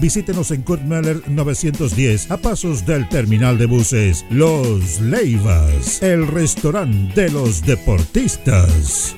Visítenos en Kurt Meller 910 a pasos del terminal de buses. Los Leivas, el restaurante de los deportistas.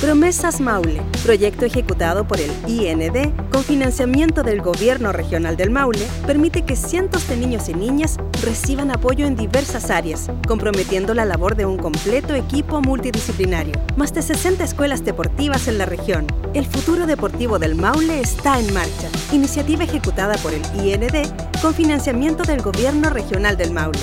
Promesas Maule, proyecto ejecutado por el IND con financiamiento del Gobierno Regional del Maule, permite que cientos de niños y niñas reciban apoyo en diversas áreas, comprometiendo la labor de un completo equipo multidisciplinario. Más de 60 escuelas deportivas en la región. El futuro deportivo del Maule está en marcha. Iniciativa ejecutada por el IND con financiamiento del Gobierno Regional del Maule.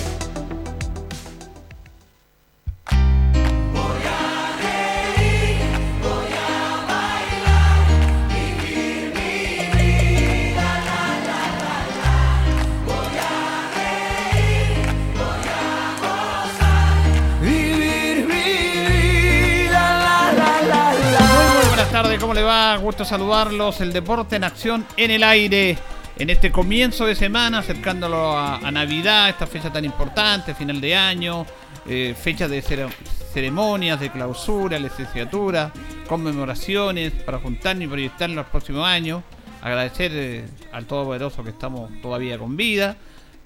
Le va? Gusto saludarlos. El deporte en acción en el aire. En este comienzo de semana, acercándolo a, Navidad, esta fecha tan importante, final de año, eh, fecha de ceremonias, de clausura, licenciatura, conmemoraciones, para juntarnos y proyectar los próximos años. Agradecer eh, al Todopoderoso que estamos todavía con vida.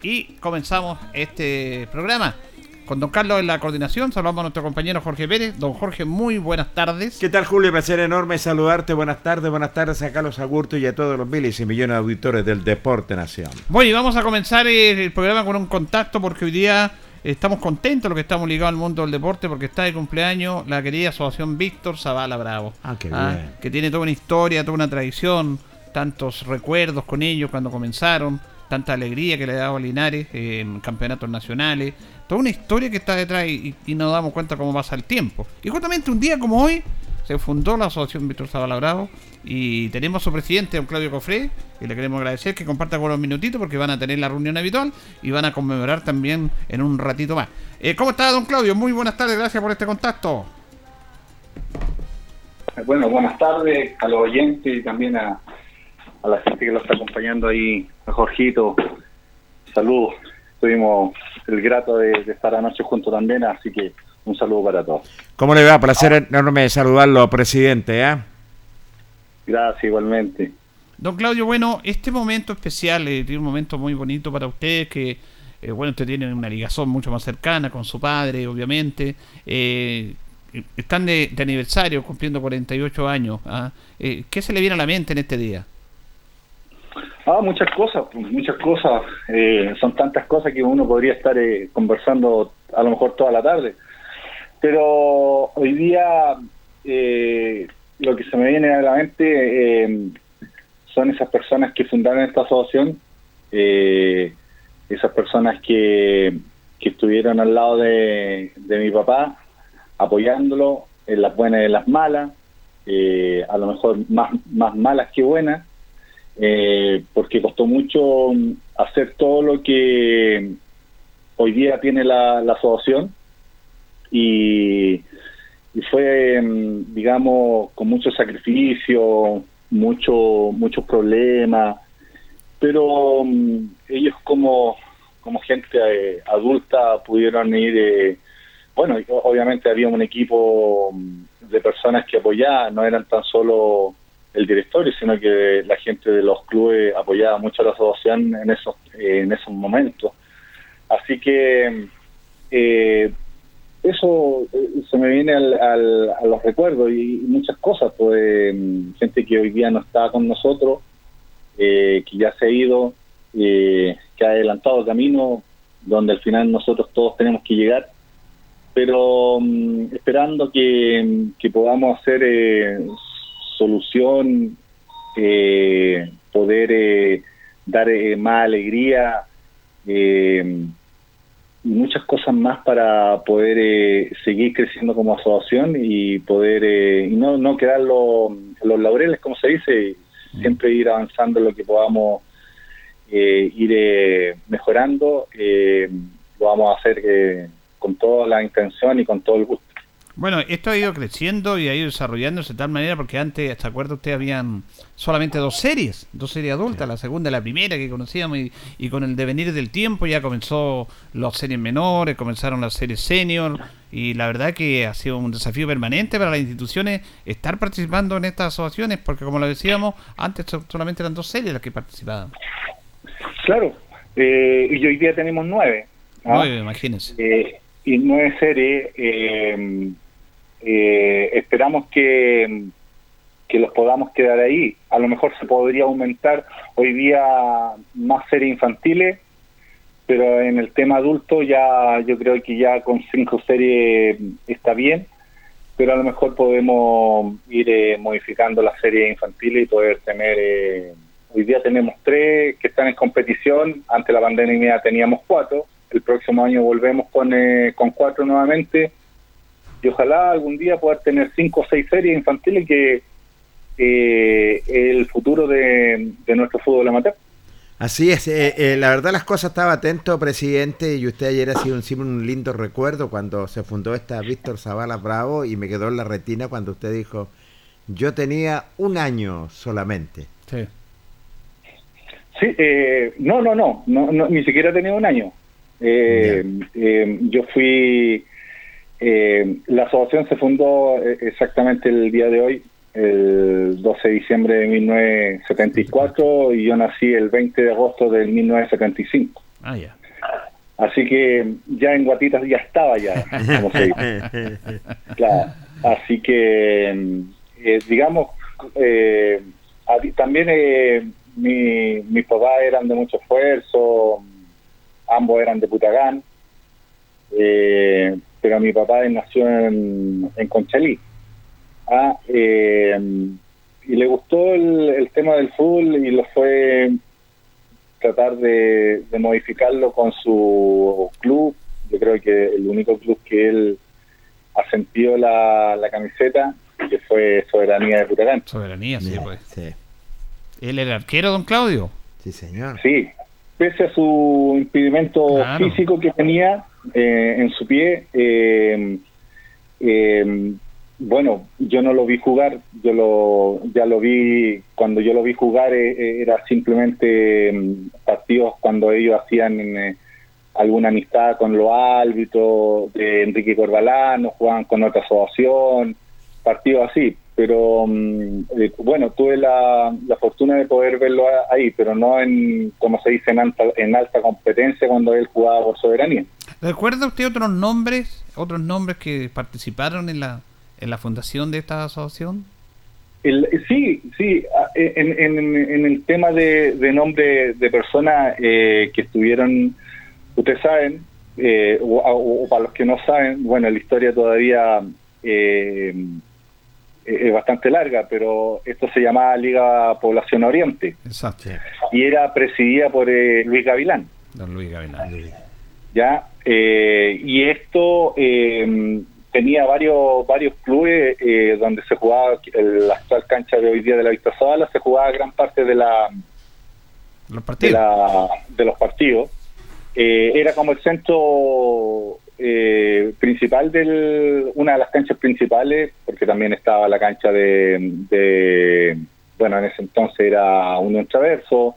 Y comenzamos este programa con don Carlos en la coordinación. Saludamos a nuestro compañero Jorge Pérez. Don Jorge, muy buenas tardes. ¿Qué tal, Julio? Placer enorme saludarte. Buenas tardes, buenas tardes a Carlos Agurto y a todos los miles y millones de auditores del Deporte Nacional. Bueno, y vamos a comenzar el programa con un contacto porque hoy día estamos contentos los que estamos ligados al mundo del deporte porque está de cumpleaños la querida asociación Víctor Zavala Bravo. Ah, qué ah, bien. Que tiene toda una historia, toda una tradición, tantos recuerdos con ellos cuando comenzaron tanta alegría que le ha dado a Linares en campeonatos nacionales, toda una historia que está detrás y, nos damos cuenta cómo pasa el tiempo. Y justamente un día como hoy, se fundó la Asociación Víctor Zavala Bravo y tenemos a su presidente, don Claudio Cofré, y le queremos agradecer que comparta con los minutitos porque van a tener la reunión habitual y van a conmemorar también en un ratito más. Eh, ¿Cómo está, don Claudio? Muy buenas tardes, gracias por este contacto. Bueno, buenas tardes a los oyentes y también a, a la gente que lo está acompañando ahí, a Jorgito. Saludos. Tuvimos el grato de, estar anoche juntos también, así que un saludo para todos. ¿Cómo le va? Placer enorme saludarlo, presidente. ¿eh? Gracias, igualmente. Don Claudio, bueno, este momento especial, eh, tiene un momento muy bonito para usted, que, eh, bueno, usted tiene una ligazón mucho más cercana con su padre, obviamente. Eh, están de, aniversario, cumpliendo 48 años. ¿ah? ¿Qué se le viene a la mente en este día? Ah, muchas cosas, pues, muchas cosas. Eh, son tantas cosas que uno podría estar eh, conversando a lo mejor toda la tarde. Pero hoy día eh, lo que se me viene a la mente son esas personas que fundaron esta asociación, esas personas que, que estuvieron al lado de, de mi papá, apoyándolo en las buenas y en las malas, a lo mejor más, más malas que buenas eh, porque costó mucho mm, hacer todo lo que hoy día tiene la, asociación. Y, fue, mm, digamos, con mucho sacrificio, mucho, muchos problemas, pero mm, ellos como, como gente eh, adulta pudieron ir, eh, bueno, obviamente había un equipo de personas que apoyaban, no eran tan solo el directorio, sino que la gente de los clubes apoyaba mucho a la asociación en esos, en esos momentos. Así que eh, eso eh, se me viene al, a los recuerdos y muchas cosas, pues gente que hoy día no está con nosotros, eh, que ya se ha ido, que ha adelantado camino donde al final nosotros todos tenemos que llegar, pero mm, esperando que, que podamos hacer solución, eh, poder eh, dar eh, más alegría y muchas cosas más para poder seguir creciendo como asociación y poder y no, no quedar los, los laureles, como se dice, siempre ir avanzando lo que podamos ir mejorando. lo vamos a hacer con toda la intención y con todo el gusto. Bueno, esto ha ido creciendo y ha ido desarrollándose de tal manera porque antes, ¿se acuerda usted? Habían solamente dos series, dos series adultas, la segunda y la primera que conocíamos y, con el devenir del tiempo ya comenzó las series menores, comenzaron las series senior y la verdad que ha sido un desafío permanente para las instituciones estar participando en estas asociaciones porque como lo decíamos, antes solamente eran dos series las que participaban. Claro, eh, y hoy día tenemos nueve. Nueve, imagínense. Eh, y nueve series. Eh, eh, esperamos que, que los podamos quedar ahí. A lo mejor se podría aumentar hoy día más series infantiles, pero en el tema adulto ya yo creo que ya con cinco series está bien, pero a lo mejor podemos ir eh, modificando las series infantiles y poder tener... Eh, hoy día tenemos tres que están en competición, ante la pandemia teníamos cuatro, el próximo año volvemos con, eh, con cuatro nuevamente y ojalá algún día poder tener cinco o seis series infantiles que eh, el futuro de, nuestro fútbol amateur. Así es, eh, eh, la verdad las cosas estaba atento, presidente, y usted ayer ha sido un, un lindo recuerdo cuando se fundó esta Víctor Zavala Bravo y me quedó en la retina cuando usted dijo, yo tenía un año solamente. Sí. Sí, no, no, no, no, ni siquiera tenía un año. yo fui eh, la asociación se fundó eh, exactamente el día de hoy, el 12 de diciembre de 1974, y yo nací el 20 de agosto del 1975. Ah, ya. Así que ya en Guatitas ya estaba ya, como se dice. Claro. Así que, eh, digamos, eh, también eh, mi, mis papás eran de mucho esfuerzo, ambos eran de Putagán. Pero mi papá nació en, en Conchalí. Ah, eh, y le gustó el, tema del fútbol y lo fue tratar de, modificarlo con su club. Yo creo que el único club que él asentió la, la camiseta, que fue Soberanía de Putarán. Soberanía, sí, Bien, pues. sí, Él era arquero, don Claudio. sí, señor. Sí, pese a su impedimento Claro. físico que tenía eh, en su pie, eh, eh, bueno, yo no lo vi jugar, yo lo ya lo vi, cuando yo lo vi jugar eh, eh, era simplemente mm, partidos cuando ellos hacían alguna amistad con los árbitros de Enrique Corbalán, o jugaban con otra asociación, partidos así, pero mm, bueno, tuve la, la fortuna de poder verlo ahí, pero no en, como se dice, en alta, en alta competencia cuando él jugaba por soberanía. ¿Recuerda usted otros nombres, otros nombres que participaron en la, en la fundación de esta asociación? El, sí, sí, a- en, en- en el tema de, de nombre de personas eh, que estuvieron, ustedes saben, eh, o, o- o para los que no saben, bueno, la historia todavía eh, es bastante larga, pero esto se llamaba Liga Población Oriente Exacto. Y era presidida por eh, Luis Gavilán. Don Luis Gavilán. ya Eh, y esto eh, tenía varios varios clubes eh, donde se jugaba el- la actual cancha de hoy día de la Vista Zavala se jugaba gran parte de la Los de, partidos. la, de los partidos Eh, era como el centro eh, principal del una de las canchas principales porque también estaba la cancha de, de bueno en ese entonces era Unión Traverso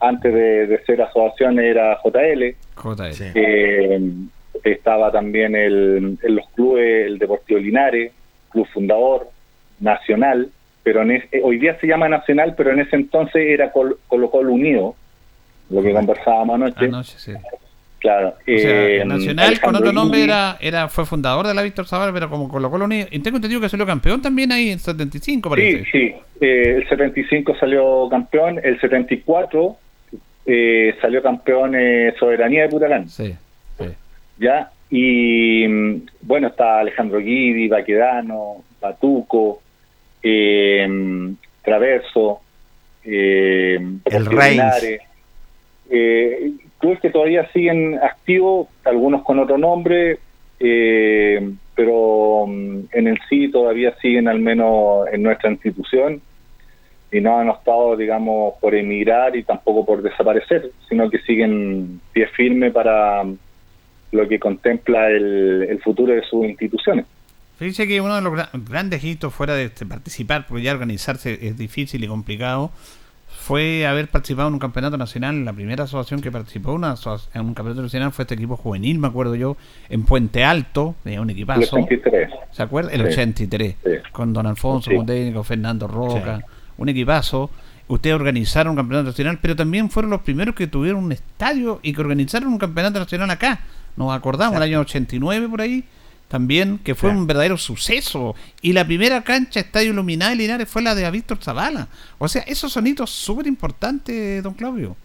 antes de, de ser asociación era JL JL. Sí. eh, estaba también el, en los clubes el Deportivo Linares, Club Fundador, Nacional, pero en es- eh, hoy día se llama Nacional, pero en ese entonces era Col- Colo Colo Unido, lo que conversábamos anoche. Anoche, sí. Claro. O sea, eh, Nacional con otro nombre era, era fue fundador de la Víctor Zavala, pero como Colo Colo Unido. Y tengo entendido que salió campeón también ahí en 75, parece. Sí, sí. eh, el 75 salió campeón, el 74 eh, salió campeón eh, Soberanía de Putalán. Sí, sí. ¿ya? Y mm, bueno, está Alejandro Guidi, Baquedano, Batuco, eh, Traverso, eh, El. Linares. Eh, clubes que todavía siguen activos, algunos con otro nombre, eh, pero mm, en el sí todavía siguen al menos en nuestra institución y no han estado, digamos, por emigrar y tampoco por desaparecer, sino que siguen pie firme para lo que contempla el, el futuro de sus instituciones. Fíjese que uno de los gra- grandes hitos fuera de este, participar, porque ya organizarse es difícil y complicado, fue haber participado en un campeonato nacional. La primera asociación que participó una en un campeonato nacional fue este equipo juvenil, me acuerdo yo, en Puente Alto, tenía un El equipazo. 83. ¿Se acuerda? El Sí. 83. Sí. Con Don Alfonso, Sí. con técnico Fernando Roca. Un equipazo. Ustedes organizaron un campeonato nacional, pero también fueron los primeros que tuvieron un estadio y que organizaron un campeonato nacional acá. Nos acordamos, el año 89 por ahí, también, que fue un verdadero suceso. Y la primera cancha Estadio Iluminada de Linares fue la de Víctor Zavala. O sea, esos son hitos súper importantes, don Claudio.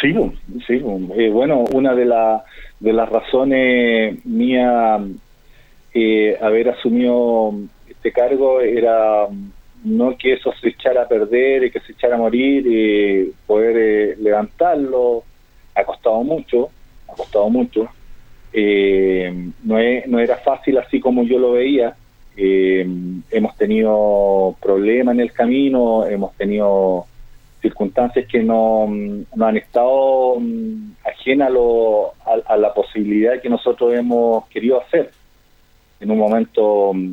Sí, bo, sí. bo. Eh, bueno, una de, la, de las razones mía eh, haber asumido este cargo era no que eso se echara a perder y que se echara a morir, y poder eh, levantarlo. Ha costado mucho, ha costado mucho. Eh, no, es- no era fácil así como yo lo veía. Eh, hemos tenido problemas en el camino, hemos tenido circunstancias que no, mm, no han estado mm, ajenas a, a- a la posibilidad que nosotros hemos querido hacer. En un momento, mm,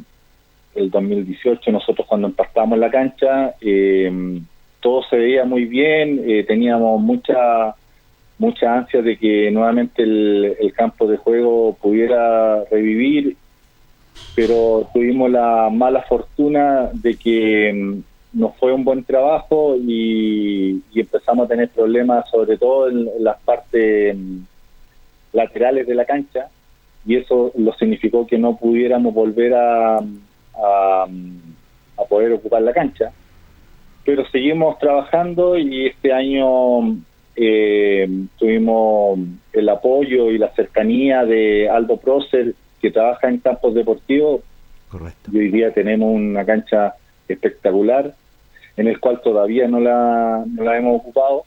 el 2018, nosotros cuando empastamos la cancha, eh, todo se veía muy bien, eh, teníamos mucha mucha ansia de que nuevamente el, campo de juego pudiera revivir, pero tuvimos la mala fortuna de que mm, no fue un buen trabajo y, empezamos a tener problemas sobre todo en, en las partes mm, laterales de la cancha y eso lo significó que no pudiéramos volver a, a, a poder ocupar la cancha pero seguimos trabajando y este año eh, tuvimos el apoyo y la cercanía de Aldo Prócer que trabaja en campos deportivos Correcto. y hoy día tenemos una cancha espectacular en el cual todavía no la, no la hemos ocupado.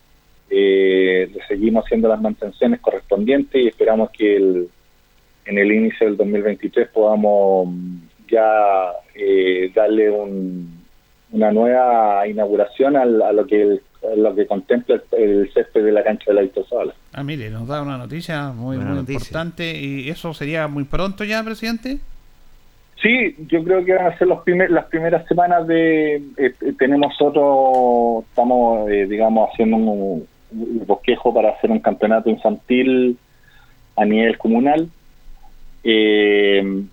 Eh, le seguimos haciendo las mantenciones correspondientes y esperamos que el, en el inicio del 2023 podamos ya eh, darle una nueva inauguración a, lo que lo que contempla el, césped de la cancha de la Vistosola. Ah, mire, nos da una noticia muy, muy importante y eso sería muy pronto ya, presidente. Sí, yo creo que van a ser los primer, las primeras semanas de... Eh, tenemos otro, estamos, eh, digamos, haciendo un, bosquejo para hacer un campeonato infantil a nivel comunal. Eh,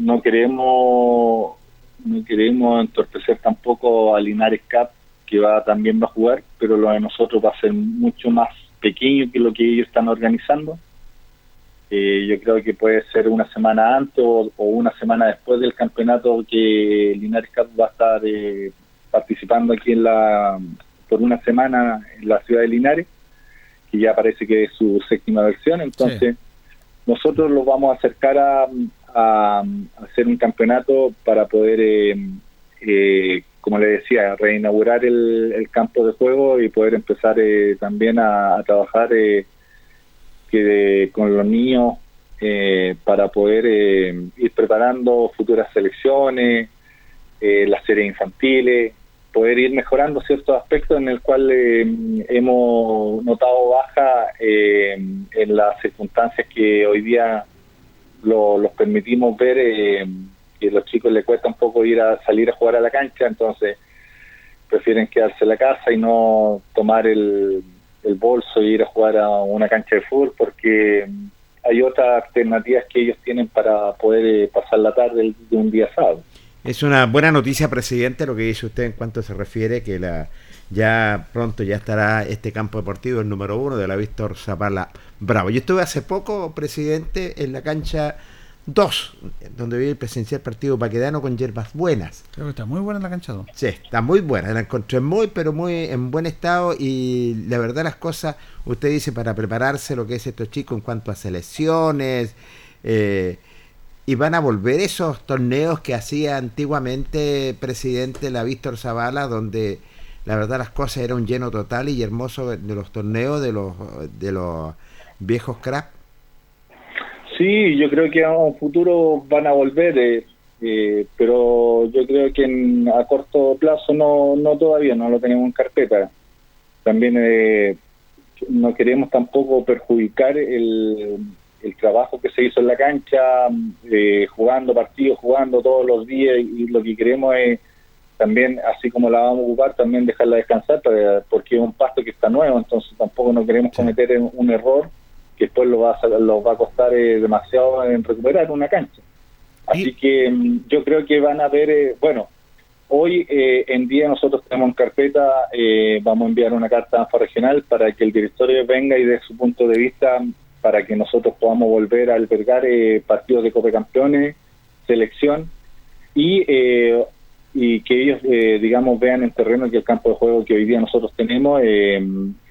no queremos no queremos entorpecer tampoco a Linares Cup, que va también va a jugar, pero lo de nosotros va a ser mucho más pequeño que lo que ellos están organizando. Eh, yo creo que puede ser una semana antes o, una semana después del campeonato que Linares Cup va a estar eh, participando aquí en la por una semana en la ciudad de Linares, que ya parece que es su séptima versión. Entonces, nosotros lo vamos a acercar a, a, hacer un campeonato para poder, eh, eh, como le decía, reinaugurar el, campo de juego y poder empezar eh, también a, trabajar que con los niños para poder ir preparando futuras selecciones, las series infantiles, poder ir mejorando ciertos aspectos en el cual hemos notado baja en las circunstancias que hoy día los permitimos ver eh, que los chicos les cuesta un poco ir a salir a jugar a la cancha, entonces prefieren quedarse en la casa y no tomar el, bolso e ir a jugar a una cancha de fútbol porque hay otras alternativas que ellos tienen para poder eh, pasar la tarde de un día sábado. Es una buena noticia, presidente, lo que dice usted en cuanto se refiere que la ya pronto ya estará este campo deportivo, el número uno de la Víctor Zapala Bravo. Yo estuve hace poco, presidente, en la cancha 2, donde vi el presencial partido paquedano con hierbas buenas. Creo que está muy buena la cancha 2. Sí, está muy buena. La encontré muy, pero muy en buen estado. Y la verdad, las cosas, usted dice, para prepararse lo que es estos chicos en cuanto a selecciones. Eh, y van a volver esos torneos que hacía antiguamente presidente la Víctor Zavala, donde la verdad las cosas era un lleno total y hermoso de los torneos de los de los viejos crap. Sí, yo creo que a un futuro van a volver, eh, eh, pero yo creo que en, a corto plazo no, no todavía, no lo tenemos en carpeta. También eh, no queremos tampoco perjudicar el, el trabajo que se hizo en la cancha, jugando partidos, jugando todos los días y lo que queremos es también, así como la vamos a ocupar, también dejarla descansar porque es un pasto que está nuevo, entonces tampoco no queremos cometer un error que después lo va a, lo va a costar eh, demasiado en recuperar una cancha. Así que mm, yo creo que van a ver, eh, bueno, hoy eh, en día nosotros tenemos en carpeta, vamos a enviar una carta a regional para que el directorio venga y dé su punto de vista para que nosotros podamos volver a albergar partidos de Copa Campeones, selección y y que ellos, eh, digamos, vean en terreno que el campo de juego que hoy día nosotros tenemos eh,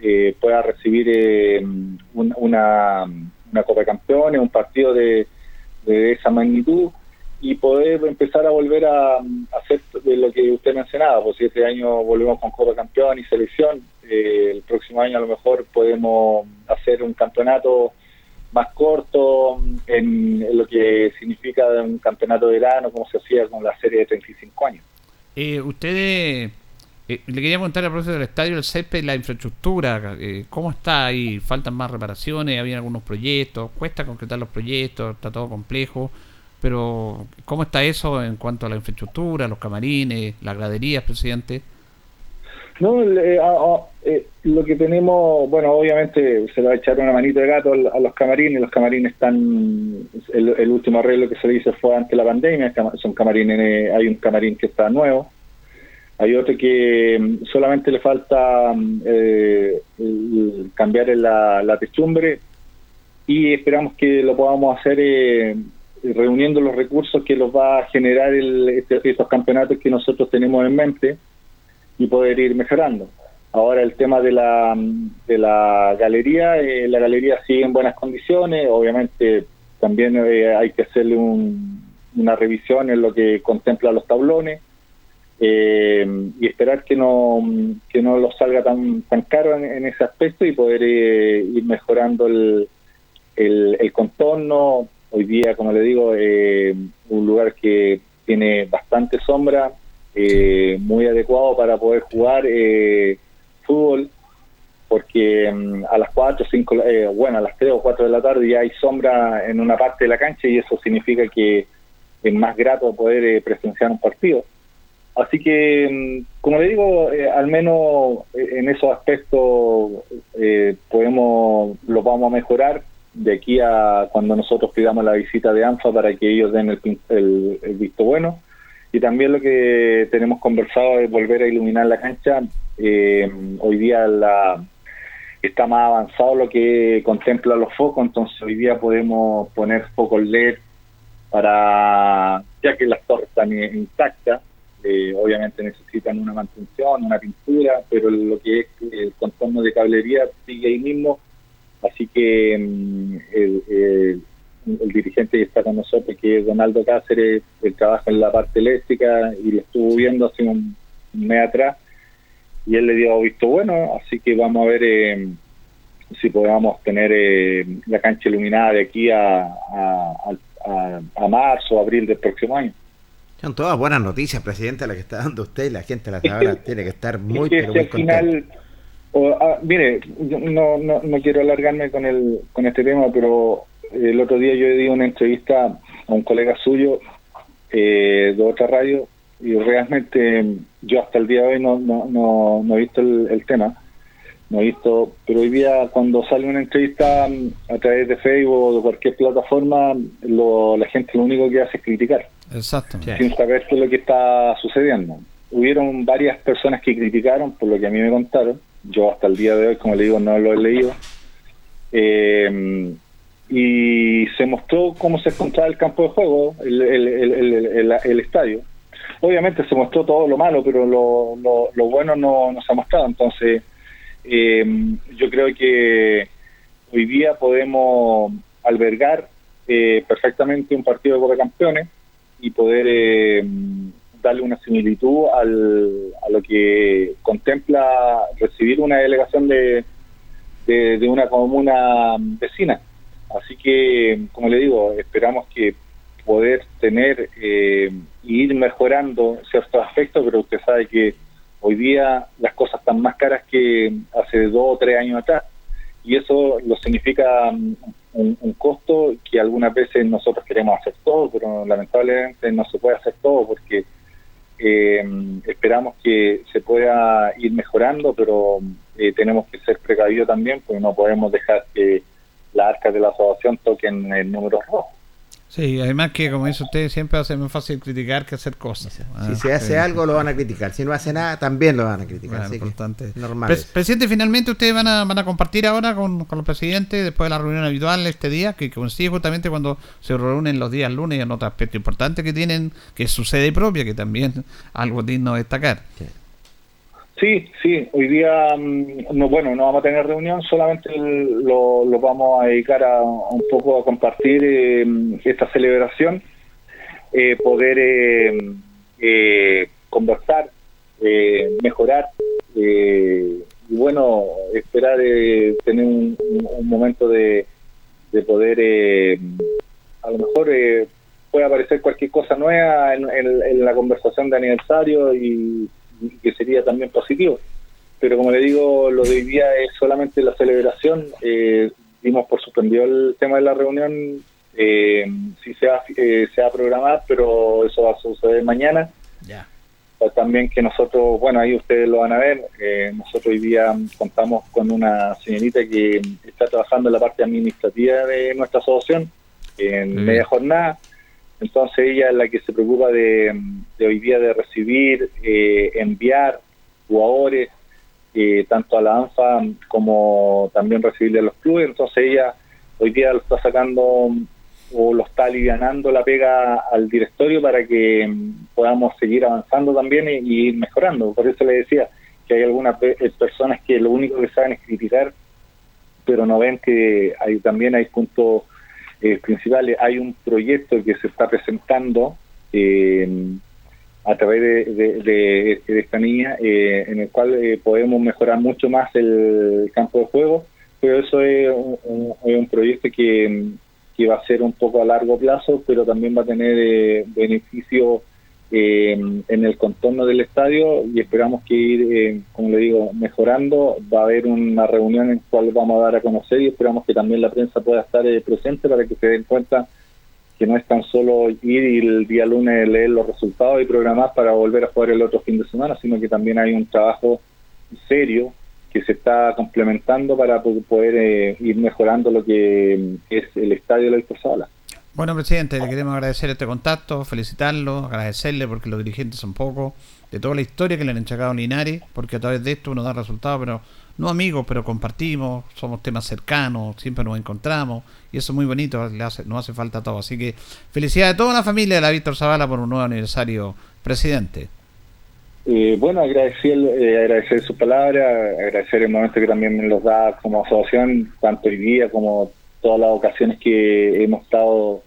eh, pueda recibir una, una Copa de Campeones, un partido de, de, esa magnitud y poder empezar a volver a, hacer lo que usted mencionaba, pues si este año volvemos con Copa Campeón y selección, el próximo año a lo mejor podemos hacer un campeonato más corto en, lo que significa un campeonato de verano, como se hacía con la serie de 35 años. Eh, ustedes, eh, le quería preguntar al profesor del estadio, el CEPE, la infraestructura, eh, ¿cómo está ahí? ¿Faltan más reparaciones? ¿Había algunos proyectos? ¿Cuesta concretar los proyectos? ¿Está todo complejo? Pero, ¿cómo está eso en cuanto a la infraestructura, los camarines, las graderías, presidente? No, eh, lo que tenemos, bueno, obviamente se le va a echar una manita de gato a los camarines. Los camarines están, el, último arreglo que se le hizo fue ante la pandemia. Son camarines, hay un camarín que está nuevo. Hay otro que mm, solamente le falta mm, eh, cambiar la, la, techumbre y esperamos que lo podamos hacer eh, reuniendo los recursos que los va a generar el, este, estos campeonatos que nosotros tenemos en mente y poder ir mejorando. Ahora el tema de la, de la galería, eh, la galería sigue en buenas condiciones, obviamente también eh, hay que hacerle una revisión en lo que contempla los tablones eh, y esperar que no que no los salga tan tan caro en, ese aspecto y poder ir mejorando el, el, contorno. Hoy día, como le digo, un lugar que tiene bastante sombra, eh, muy adecuado para poder jugar eh, fútbol, porque mm, a las 4, 5, eh, bueno, a las 3 o 4 de la tarde ya hay sombra en una parte de la cancha y eso significa que es más grato poder presenciar un partido. Así que, mm, como le digo, al menos en esos aspectos podemos, lo vamos a mejorar de aquí a cuando nosotros pidamos la visita de ANFA para que ellos den el, visto bueno. Y también lo que tenemos conversado es volver a iluminar la cancha. Eh, hoy día la, está más avanzado lo que contempla los focos, entonces hoy día podemos poner focos LED para, ya que las torres están intactas, eh, obviamente necesitan una mantención, una pintura, pero lo que es el contorno de cablería sigue ahí mismo Así que mm, el, dirigente que está con nosotros, que es Donaldo Cáceres, él trabaja en la parte eléctrica y lo estuvo viendo hace un, mes atrás y él le dio visto bueno, así que vamos a ver eh, si podemos tener eh, la cancha iluminada de aquí a, a, marzo o abril del próximo año. Son todas buenas noticias, presidente, la que está dando usted y la gente la tabla tiene que estar muy, pero muy Ah, mire, no, no, no quiero alargarme con, el, con este tema, pero el otro día yo di una entrevista a un colega suyo eh, de otra radio y realmente yo hasta el día de hoy no, no, no, no he visto el, tema, no he visto, pero hoy día cuando sale una entrevista a través de Facebook o de cualquier plataforma, lo, la gente lo único que hace es criticar, Exacto. sin saber qué es lo que está sucediendo. Hubieron varias personas que criticaron, por lo que a mí me contaron, yo hasta el día de hoy, como le digo, no lo he leído. Eh, y se mostró cómo se encontraba el campo de juego, el, el, estadio. Obviamente se mostró todo lo malo, pero lo, lo, bueno no, no, se ha mostrado. Entonces, eh, yo creo que hoy día podemos albergar eh, perfectamente un partido de Copa Campeones y poder darle una similitud al, a lo que contempla recibir una delegación de, de, una comuna vecina. Así que, como le digo, esperamos que poder tener eh, ir mejorando ciertos aspectos, pero usted sabe que hoy día las cosas están más caras que hace dos o tres años atrás y eso lo significa mm, un, un, costo que algunas veces nosotros queremos hacer todo, pero lamentablemente no se puede hacer todo porque eh, esperamos que se pueda ir mejorando, pero eh, tenemos que ser precavidos también, porque no podemos dejar que las arcas de la asociación toquen el número rojo. Sí, además que, como dice usted, siempre ser más fácil criticar que hacer cosas. Si ah, se hace algo, lo van a criticar. Si no hace nada, también lo van a criticar. importante. normal. presidente, finalmente ustedes van a, van a compartir ahora con, con los presidentes, después de la reunión habitual este día, que coincide justamente cuando se reúnen los días lunes en otro aspecto importante que tienen, que es su sede propia, que también algo digno de destacar. Sí, sí, hoy día, mm, no, bueno, no vamos a tener reunión, solamente lo, vamos a dedicar a, un poco a compartir eh, esta celebración, eh, poder eh, conversar, mejorar y bueno, esperar tener un, momento de, poder, a lo mejor puede aparecer cualquier cosa nueva en la conversación de aniversario y que sería también positivo. Pero como le digo, lo de hoy día es solamente la celebración. Eh, dimos por suspendido el tema de la reunión. Eh, sí se va, eh, se va a programar, pero eso va a suceder mañana. También que nosotros, bueno, ahí ustedes lo van a ver, eh, nosotros hoy día contamos con una señorita que está trabajando en la parte administrativa de nuestra asociación en media jornada entonces ella es la que se preocupa de, hoy día de recibir, eh, enviar jugadores, eh, tanto a la ANFA como también recibirle a los clubes. Entonces ella hoy día lo está sacando o lo está alivianando la pega al directorio para que mm, podamos seguir avanzando también y, mejorando. Por eso le decía que hay algunas personas que lo único que saben es criticar, pero no ven que hay también hay puntos eh, principales. Hay un proyecto que se está presentando eh, a través de, esta niña, eh, en el cual eh, podemos mejorar mucho más el campo de juego, pero eso es un, proyecto que, va a ser un poco a largo plazo, pero también va a tener beneficio eh, en el contorno del estadio y esperamos que ir, eh, como le digo, mejorando. Va a haber una reunión en la cual vamos a dar a conocer y esperamos que también la prensa pueda estar eh, presente para que se den cuenta que no es tan solo ir y el día lunes leer los resultados y programar para volver a jugar el otro fin de semana, sino que también hay un trabajo serio que se está complementando para poder ir mejorando lo que es el estadio de la Víctor bueno, presidente, le queremos agradecer este contacto, felicitarlo, agradecerle porque los dirigentes son pocos, de toda la historia que le han entregado a Linares, porque a través de esto uno da resultados, pero no amigos, pero compartimos, somos temas cercanos, siempre nos encontramos, y eso es muy bonito, le hace, nos hace falta todo. Así que felicidades a toda la familia de la Víctor Zavala por un nuevo aniversario, presidente. Eh, bueno, agradecer, eh, agradecer su palabra, agradecer el momento que también los da como asociación, tanto hoy día como todas las ocasiones que hemos estado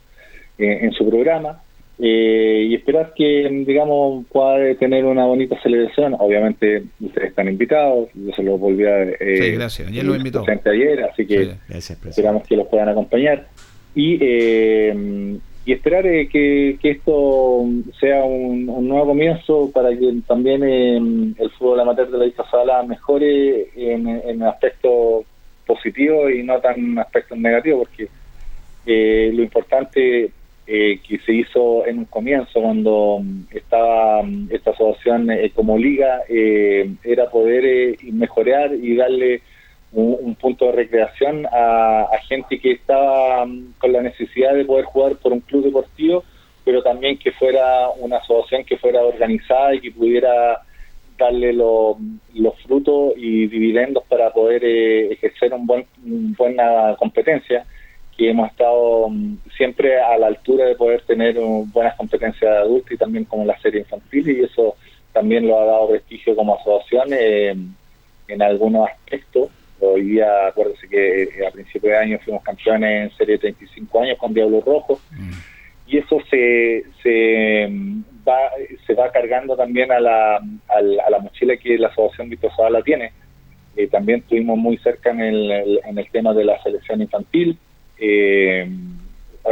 en, su programa eh, y esperar que, digamos, pueda tener una bonita celebración. Obviamente, ustedes están invitados, yo se los volví a. Eh, sí, gracias, ya lo invitó. ayer, así que esperamos que los puedan acompañar. Y, eh, y esperar eh, que, que, esto sea un, nuevo comienzo para que también el fútbol amateur de la Isla Sala mejore en, en aspectos positivos y no tan aspectos negativos, porque lo importante eh, que se hizo en un comienzo cuando mm, estaba mm, esta asociación eh, como liga eh, era poder mejorar y darle un, punto de recreación a, gente que estaba mm, con la necesidad de poder jugar por un club deportivo pero también que fuera una asociación que fuera organizada y que pudiera darle los frutos y dividendos para poder ejercer un buen, una buena competencia que hemos estado mm, siempre a la altura de poder tener buenas competencias de adultos y también como la serie infantil y eso también lo ha dado prestigio como asociación eh, en algunos aspectos. Hoy día, acuérdense que eh, a principios de año fuimos campeones en serie de 35 años con Diablo Rojo mm. y eso se, se mm, va se va cargando también a la, a la, mochila que la asociación Víctor la tiene. Eh, también estuvimos muy cerca en el, en el tema de la selección infantil, eh,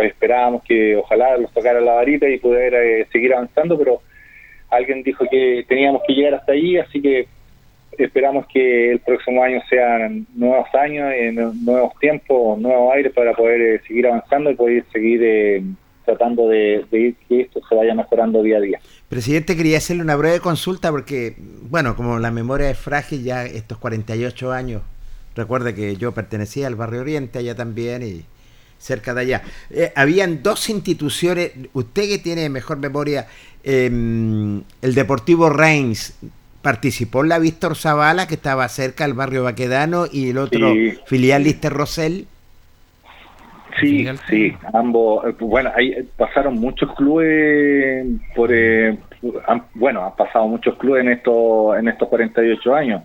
esperábamos que ojalá los tocara la varita y poder eh, seguir avanzando, pero alguien dijo que teníamos que llegar hasta allí, así que esperamos que el próximo año sean nuevos años, eh, nuevos tiempos, nuevos aires para poder eh, seguir avanzando y poder seguir tratando de, de, que esto se vaya mejorando día a día. Presidente, quería hacerle una breve consulta porque, bueno, como la memoria es frágil ya estos 48 años, recuerde que yo pertenecía al Barrio Oriente allá también y cerca de allá. Eh, habían dos instituciones, usted que tiene mejor memoria, em, el Deportivo Reims participó en la Víctor Zavala, que estaba cerca del barrio Baquedano, y el otro filial Lister Rosell. Sí, sí, ambos, eh, bueno, ahí pasaron muchos clubes por, eh, bueno, han pasado muchos clubes en estos, en estos 48 años.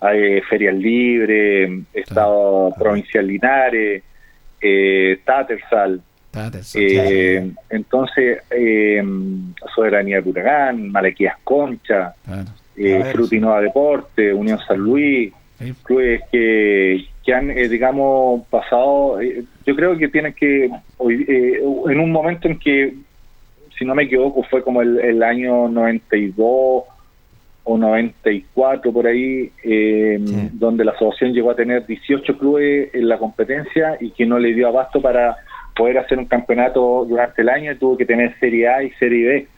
Hay Ferial Libre, Estado Provincial Linares, eh, Tattersall. Eh, entonces, eh, Soberanía de Huracán, Malaquías Concha, eh, Frutinova Deporte, Unión San Luis, clubes que, que han, eh, digamos, pasado, yo creo que tienen que, en un momento en que, si no me equivoco, fue como el, el año 92 o 94 por ahí, eh, donde la asociación llegó a tener 18 clubes en la competencia y que no le dio abasto para poder hacer un campeonato durante el año y tuvo que tener Serie A y Serie B.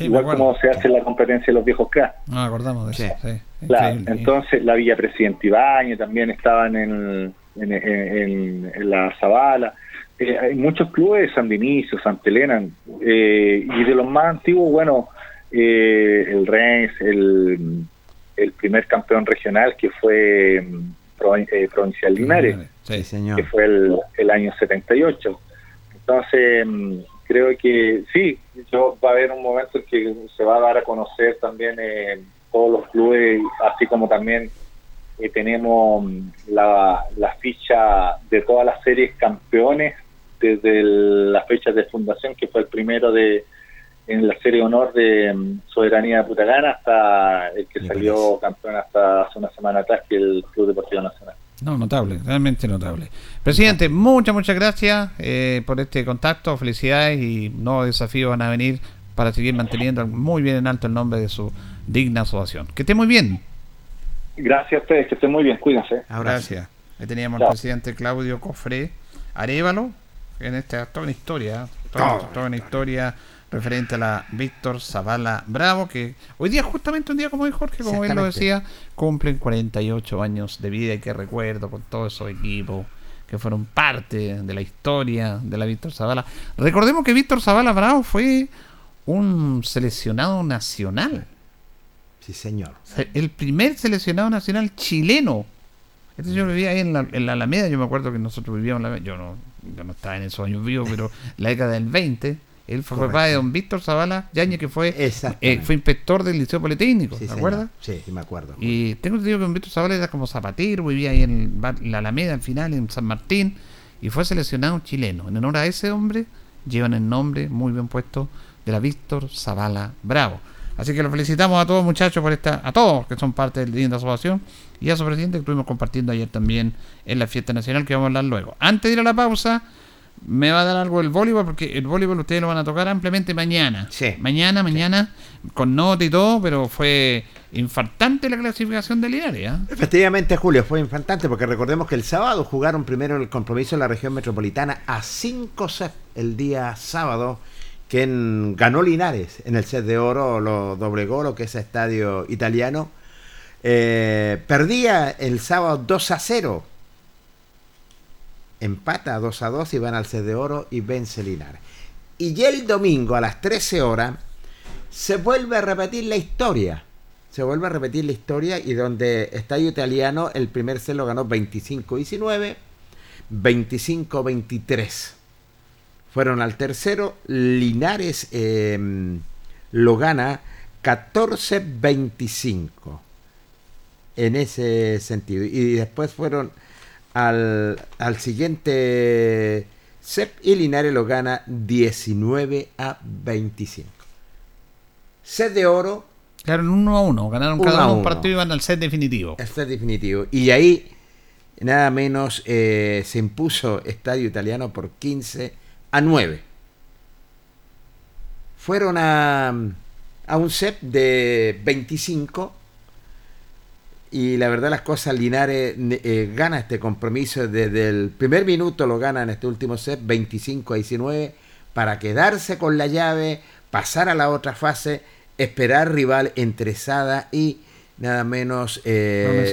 Igual como se hace la competencia de los viejos K. No acordamos de eso. Claro, entonces la Villa Presidente Ibañez también estaban en, en, la Zabala. Eh, hay muchos clubes, San Dinicio, Santa Elena, eh, y de los más antiguos, bueno, eh, el Reims, el, el, primer campeón regional que fue mm, eh, Provincial Linares, que fue el, el, año 78. Entonces, mm, creo que sí, yo, va a haber un momento en que se va a dar a conocer también eh, todos los clubes, así como también eh, tenemos mm, la, la ficha de todas las series campeones desde las fechas de fundación, que fue el primero de en la serie honor de mm, Soberanía de Putagana hasta el que salió campeón hasta hace una semana atrás, que el Club Deportivo Nacional. No, notable, realmente notable. Presidente, muchas, muchas gracias eh, por este contacto, felicidades y nuevos desafíos van a venir para seguir manteniendo muy bien en alto el nombre de su digna asociación. Que esté muy bien. Gracias a ustedes, que estén muy bien, cuídense. Gracias. Ahí teníamos al presidente Claudio Cofré Arevalo, en esta toda una historia, toda, una historia referente a la Víctor Zavala Bravo, que hoy día, justamente un día como hoy Jorge, como él lo decía, cumplen 48 años de vida y que recuerdo con todos esos equipos que fueron parte de la historia de la Víctor Zavala. Recordemos que Víctor Zavala Bravo fue un seleccionado nacional. Sí, señor. El primer seleccionado nacional chileno. Este yo vivía ahí en la, en la Alameda, yo me acuerdo que nosotros vivíamos en la yo no, yo no estaba en esos años vivos, pero la década del 20, él fue papá de don Víctor Zavala Yañez, que fue, eh, fue inspector del Liceo Politécnico, ¿te acuerdas? Sí, me acuerdo. Y tengo entendido que don Víctor Zavala era como zapatero, vivía ahí en la Alameda al final, en San Martín, y fue seleccionado chileno. En honor a ese hombre, llevan el nombre muy bien puesto de la Víctor Zavala Bravo. Así que lo felicitamos a todos muchachos por esta, a todos que son parte de la linda asociación y a su presidente que estuvimos compartiendo ayer también en la fiesta nacional que vamos a hablar luego. Antes de ir a la pausa, me va a dar algo el voleibol porque el voleibol ustedes lo van a tocar ampliamente mañana. Sí. Mañana, mañana, con nota y todo, pero fue infartante la clasificación de Linares. ¿eh? Efectivamente, Julio, fue infartante porque recordemos que el sábado jugaron primero el compromiso en la región metropolitana a 5 set el día sábado quien ganó Linares en el set de oro, lo doblegó lo que es estadio italiano. Eh, perdía el sábado 2 a 0. Empata 2 a 2 y van al set de oro y vence Linares. Y ya el domingo a las 13 horas se vuelve a repetir la historia. Se vuelve a repetir la historia y donde Estadio Italiano el primer set lo ganó 25-19, 25-23 fueron al tercero. Linares em, lo gana 14-25 en ese sentido. Y después fueron al, al siguiente set y Linares lo gana 19 a 25. Set de oro. Quedaron 1 a 1, ganaron cada uno un partido y van al set definitivo. El set definitivo. Y ahí nada menos eh, se impuso Estadio Italiano por 15 a 9. Fueron a, a un set de 25 y la verdad las cosas, Linares eh, gana este compromiso desde el primer minuto, lo gana en este último set, 25 a 19, para quedarse con la llave, pasar a la otra fase, esperar rival entre Sada y nada menos eh,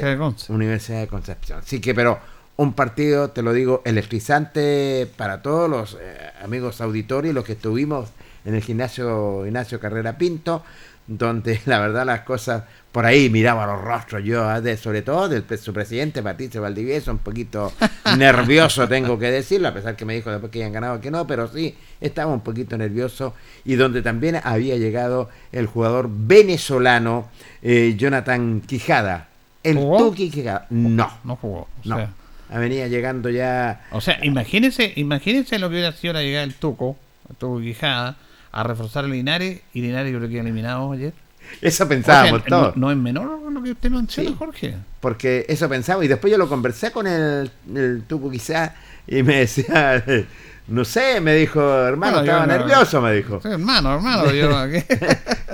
Universidad de Concepción. Así que, pero un partido, te lo digo, electrizante para todos los eh, amigos auditorios, los que estuvimos en el gimnasio Ignacio Carrera Pinto, donde la verdad las cosas por ahí miraba los rostros yo, ah, de, sobre todo del su presidente Patricio Valdivieso, un poquito nervioso tengo que decirlo, a pesar que me dijo después que habían ganado que no, pero sí, estaba un poquito nervioso y donde también había llegado el jugador venezolano eh, Jonathan Quijada. El Tuki Quijada. No. No jugó. no venía llegando ya. O sea, imagínense, imagínense lo que hubiera sido la llegada del Tuco, el Tuco Quijada, a reforzar el Linares y Linares yo creo que eliminado ayer. Eso pensábamos todos. No, es menor lo que usted menciona, Jorge. Porque eso pensaba y después yo lo conversé con el, el Tuco quizá y me decía, no sé, me dijo, hermano, estaba nervioso, me dijo. hermano, hermano.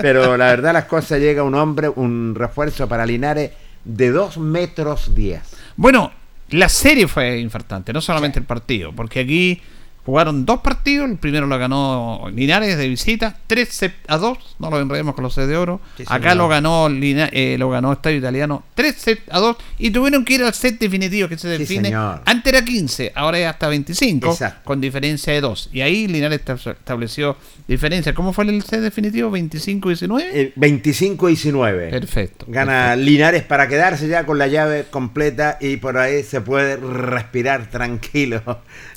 Pero la verdad las cosas llega un hombre, un refuerzo para Linares de 2 metros 10. Bueno, la serie fue infartante, no solamente el partido, porque aquí Jugaron dos partidos, el primero lo ganó Linares de visita, 3 a 2, no lo enredemos con los C de oro. Acá lo ganó eh, lo ganó Estadio Italiano 3 a 2 y tuvieron que ir al set definitivo que se define. Antes era 15, ahora es hasta 25, con diferencia de 2. Y ahí Linares estableció diferencia. ¿Cómo fue el set definitivo? ¿25-19? 25-19. Eh, perfecto. Gana Linares para quedarse ya con la llave completa y por ahí se puede respirar tranquilo.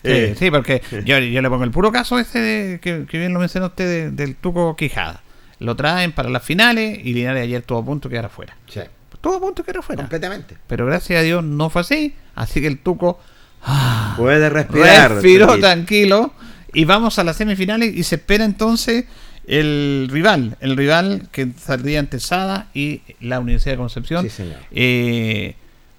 Sí, eh, sí porque yo, le pongo el puro caso ese que, bien lo mencionó usted del Tuco Quijada. Lo traen para las finales y Linares ayer tuvo a punto de quedar afuera. Sí. Todo a punto de quedar afuera. Completamente. Pero gracias a Dios no fue así. Así que el Tuco ah, puede respirar. Respiró tranquilo. Y vamos a las semifinales y se espera entonces el rival. El rival que saldría ante Sada y la Universidad de Concepción. Sí, señor. Eh,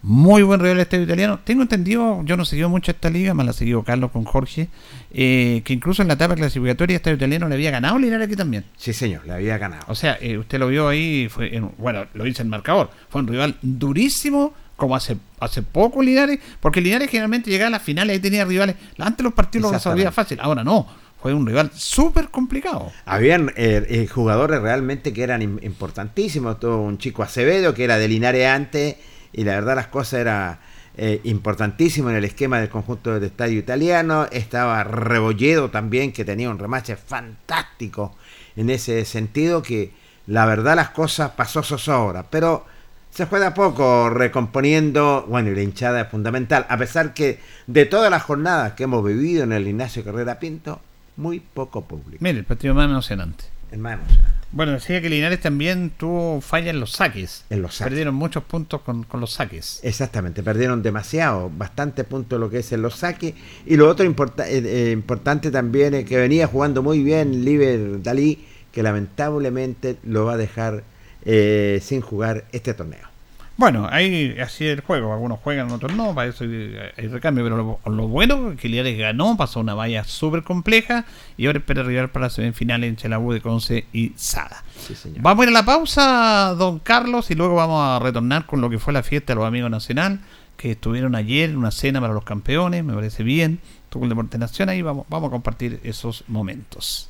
Muy buen rival el estadio italiano. Tengo entendido, yo no seguido mucho esta liga, me la ha seguido Carlos con Jorge, eh, que incluso en la etapa clasificatoria estadio italiano le había ganado Linares aquí también. Sí, señor, le había ganado. O sea, eh, usted lo vio ahí, fue en- bueno, lo dice el marcador, fue un rival durísimo, como hace hace poco Linares, porque Linares generalmente llegaba a las finales y tenía rivales, antes los partidos los resolvía fácil, ahora no, fue un rival súper complicado. Habían eh, eh, jugadores realmente que eran im- importantísimos. Todo un chico Acevedo que era de Linares antes y la verdad las cosas era eh, importantísimo en el esquema del conjunto del estadio italiano. Estaba Rebolledo también que tenía un remache fantástico en ese sentido que la verdad las cosas pasó zozobra. Pero se fue de a poco recomponiendo, bueno, y la hinchada es fundamental, a pesar que de todas las jornadas que hemos vivido en el Ignacio Carrera Pinto, muy poco público. Mire, el partido más emocionante. Hermano, o sea, Bueno, decía que Linares también tuvo falla en los saques. En los saques. Perdieron muchos puntos con, con los saques. Exactamente, perdieron demasiado, bastante puntos lo que es en los saques. Y lo otro importa- eh, eh, importante también es que venía jugando muy bien Liber Dalí, que lamentablemente lo va a dejar eh, sin jugar este torneo. Bueno, ahí así es el juego. Algunos juegan, otros no. Para eso hay, hay recambio. Pero lo, lo bueno es que Linares ganó, pasó una valla súper compleja. Y ahora espera arribar para la semifinal entre la U de Conce y Sada. Sí, señor. Vamos a ir a la pausa, don Carlos, y luego vamos a retornar con lo que fue la fiesta de los amigos nacional, que estuvieron ayer, una cena para los campeones, me parece bien. Tuvo el Deporte Nacional, ahí vamos, vamos a compartir esos momentos.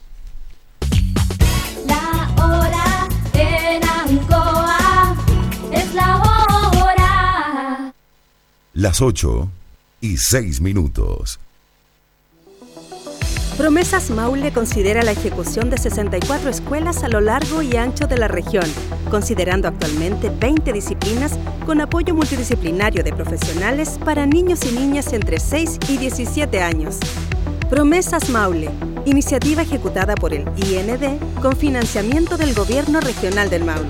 La hora en Ancoa es la hora. Las 8 y 6 minutos. Promesas Maule considera la ejecución de 64 escuelas a lo largo y ancho de la región, considerando actualmente 20 disciplinas con apoyo multidisciplinario de profesionales para niños y niñas entre 6 y 17 años. Promesas Maule, iniciativa ejecutada por el IND con financiamiento del Gobierno Regional del Maule.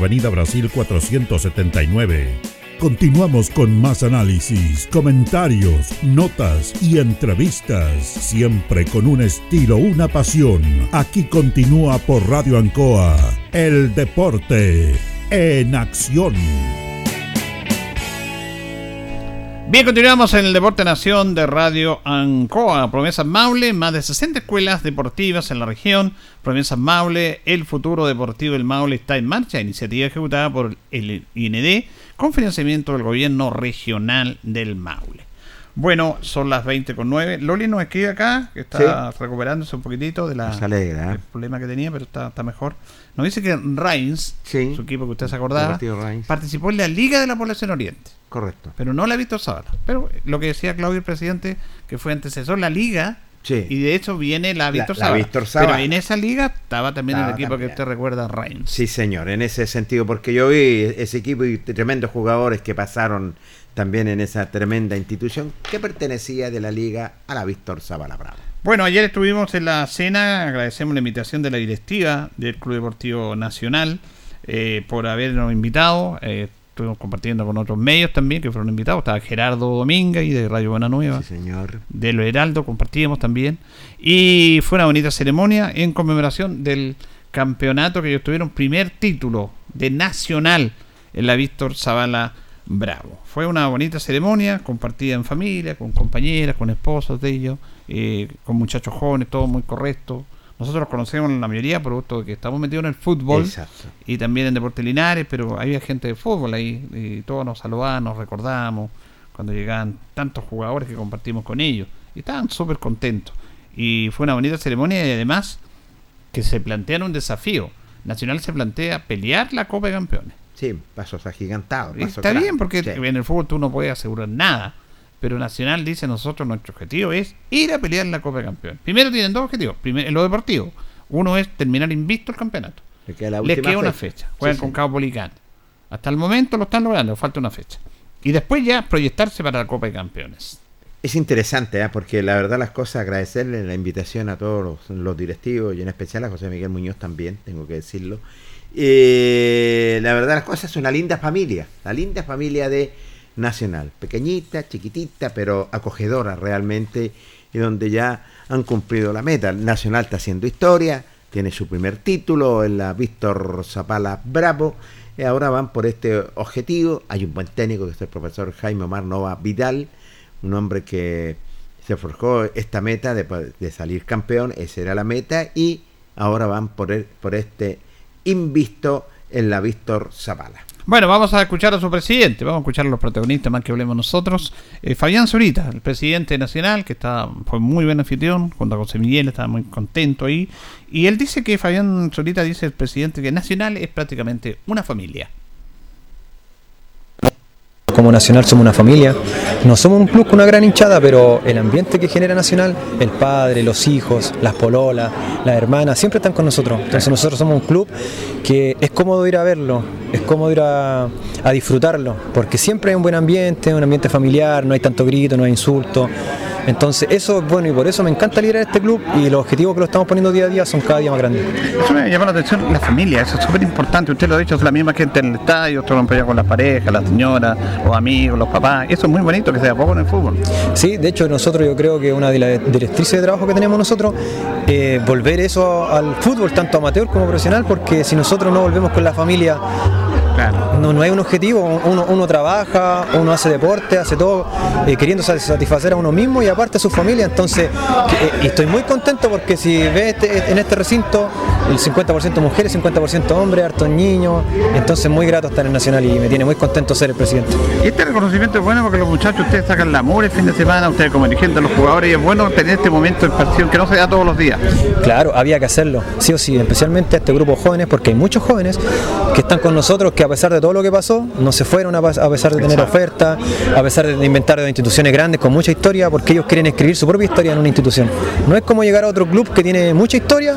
Avenida Brasil 479. Continuamos con más análisis, comentarios, notas y entrevistas, siempre con un estilo, una pasión. Aquí continúa por Radio Ancoa, el deporte en acción. Bien, continuamos en el Deporte Nación de Radio Ancoa. Promesas Maule, más de 60 escuelas deportivas en la región. Promesas Maule, el futuro deportivo del Maule está en marcha. Iniciativa ejecutada por el IND con financiamiento del gobierno regional del Maule. Bueno, son las 20 con 9. Loli nos escribe acá, que está recuperándose un poquitito de la, Nos alegra, ¿eh? del problema que tenía, pero está, está mejor. Nos dice que Reims, Sí. su equipo que usted se acordaba, participó en la Liga de la Población Oriente Correcto. pero no la ha visto Zavala. Pero lo que decía Claudio el presidente, que fue antecesor la liga, Sí. y de hecho viene la Víctor la Zavala. Víctor Zavala. Pero en esa liga estaba también Estaba el equipo también. que usted recuerda, Reims. Sí, señor, en ese sentido, porque yo vi ese equipo y tremendos jugadores que pasaron también en esa tremenda institución que pertenecía de la liga a la Víctor Zavala Bravo. Bueno, ayer estuvimos en la cena, agradecemos la invitación de la directiva del Club Deportivo Nacional eh, por habernos invitado. eh, estuvimos compartiendo con otros medios también que fueron invitados. Estaba Gerardo Dominga y de Radio Buena Nueva. Sí, señor. de lo Heraldo, compartíamos también. Y fue una bonita ceremonia en conmemoración del campeonato que ellos tuvieron, primer título de nacional en la Víctor Zavala Bravo. Fue una bonita ceremonia, compartida en familia, con compañeras, con esposos de ellos, eh, con muchachos jóvenes, todo muy correcto. Nosotros los conocemos la mayoría por gusto de que estamos metidos en el fútbol Exacto. y también en Deportes Linares, pero había gente de fútbol ahí y todos nos saludaban, nos recordamos cuando llegaban tantos jugadores que compartimos con ellos y estaban súper contentos. Y fue una bonita ceremonia y además que se plantean un desafío. Nacional se plantea pelear la Copa de Campeones. Sí, pasos agigantados. Pasos Está bien porque Sí. en el fútbol tú no puedes asegurar nada. Pero Nacional dice nosotros nuestro objetivo es ir a pelear la Copa de Campeones. Primero tienen dos objetivos. Primero, en lo deportivo. Uno es terminar invicto el campeonato. Le queda la Les una fecha. Juegan Sí, con sí. Cabo Policán. Hasta el momento lo están logrando, falta una fecha. Y después ya proyectarse para la Copa de Campeones. Es interesante, ¿eh? porque la verdad las cosas, agradecerle la invitación a todos los, los directivos y en especial a José Miguel Muñoz también, tengo que decirlo. Eh, la verdad las cosas es una linda familia, la linda familia de Nacional, pequeñita, chiquitita, pero acogedora realmente, y donde ya han cumplido la meta. Nacional está haciendo historia, tiene su primer título en la Víctor Zapala Bravo, y ahora van por este objetivo. Hay un buen técnico que es el profesor Jaime Omar Nova Vidal, un hombre que se forjó esta meta de, salir campeón, esa era la meta, y ahora van por, por este invisto en la Víctor Zavala. Bueno, vamos a escuchar a su presidente, vamos a escuchar a los protagonistas más que hablemos nosotros. Eh, Fabián Zurita, el presidente nacional, que está, fue muy buen anfitrión, junto a José Miguel, estaba muy contento ahí. Y él dice que Fabián Zurita dice el presidente que Nacional es prácticamente una familia. Como Nacional somos una familia, no somos un club con una gran hinchada, pero el ambiente que genera Nacional, el padre, los hijos, las pololas, las hermanas, siempre están con nosotros. Entonces nosotros somos un club que es cómodo ir a verlo, es cómodo ir a, a disfrutarlo, porque siempre hay un buen ambiente, un ambiente familiar, no hay tanto grito, no hay insulto. Entonces eso es bueno y por eso me encanta liderar este club y los objetivos que lo estamos poniendo día a día son cada día más grandes. Eso me llamó la atención, la familia, eso es súper importante. Usted lo ha dicho, es la misma gente en el estadio, lo apoya con las parejas, las señoras, los amigos, los papás. Eso es muy bonito que se poco en el fútbol. Sí, de hecho nosotros yo creo que una de las directrices de trabajo que tenemos nosotros es volver eso al fútbol, tanto amateur como profesional, porque si nosotros no volvemos con la familia, Claro. No, no hay un objetivo, uno, uno trabaja, uno hace deporte, hace todo eh, queriendo sa- satisfacer a uno mismo y aparte a su familia, entonces que- eh, estoy muy contento porque si ves este- en este recinto el 50% mujeres, 50% hombres, hartos niños, entonces muy grato estar en Nacional y me tiene muy contento ser el presidente. Y este reconocimiento es bueno porque los muchachos, ustedes sacan la mugre el fin de semana, ustedes como dirigentes los jugadores, y es bueno tener este momento de expansión que no se da todos los días. Claro, había que hacerlo, sí o sí, especialmente a este grupo de jóvenes, porque hay muchos jóvenes que están con nosotros que a pesar de todo todo lo que pasó, no se fueron a, a pesar de tener ofertas, a pesar de inventar de instituciones grandes con mucha historia, porque ellos quieren escribir su propia historia en una institución. No es como llegar a otro club que tiene mucha historia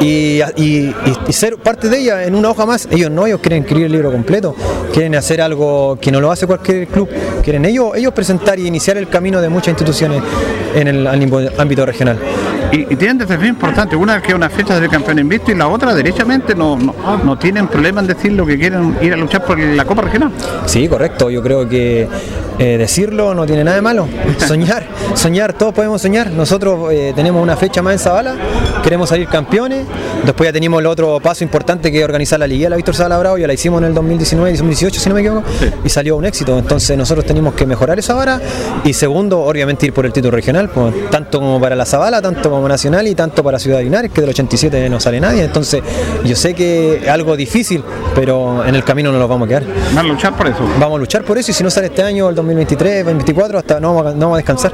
y, y- y- ser parte de ella en una hoja más. Ellos no, ellos quieren escribir el libro completo, quieren hacer algo que no lo hace cualquier club, quieren ellos, ellos presentar y iniciar el camino de muchas instituciones en el ámbito regional. Y, y tienen desafíos importantes. Una que es una fecha de campeón invisto y la otra, derechamente, no, no, no tienen problema en decir lo que quieren ir a luchar por la Copa Regional. Sí, correcto. Yo creo que eh, decirlo no tiene nada de malo. Soñar, soñar, todos podemos soñar. Nosotros eh, tenemos una fecha más en Zabala, queremos salir campeones. Después ya teníamos el otro paso importante que es organizar la Liga, la Víctor Zabala Bravo, ya la hicimos en el 2019 y 2018, si no me equivoco, y salió un éxito. Entonces nosotros tenemos que mejorar esa vara y segundo, obviamente ir por el título regional, pues, tanto como para la Zabala, tanto como nacional y tanto para Ciudad de Linares, que del 87 no sale nadie. Entonces yo sé que es algo difícil, pero en el camino no nos vamos a quedar. Van a luchar por eso. Vamos a luchar por eso y si no sale este año, el 2023, 2024, hasta no vamos a, no vamos a descansar.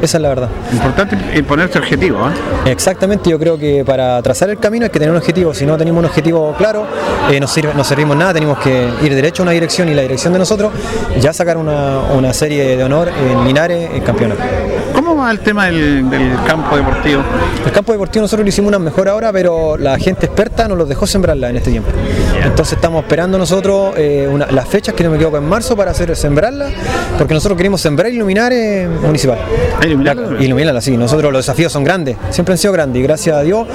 Esa es la verdad. Importante ponerse objetivo. ¿eh? Exactamente, yo creo que para trazar el camino hay que tener un objetivo. Si no tenemos un objetivo claro, eh, no, sirve, no servimos nada, tenemos que ir derecho a una dirección y la dirección de nosotros ya sacar una, una serie de honor en Linares, en campeonato. ¿Cómo va el tema del, del campo deportivo? El campo deportivo nosotros lo hicimos una mejor ahora, pero la gente experta nos los dejó sembrarla en este tiempo. Entonces estamos esperando nosotros eh, una- las fechas, que no me equivoco, en marzo para hacer sembrarla, porque nosotros queremos sembrar y iluminar eh, municipal. iluminarla? Iluminarla, sí. Nosotros los desafíos son grandes, siempre han sido grandes y gracias a Dios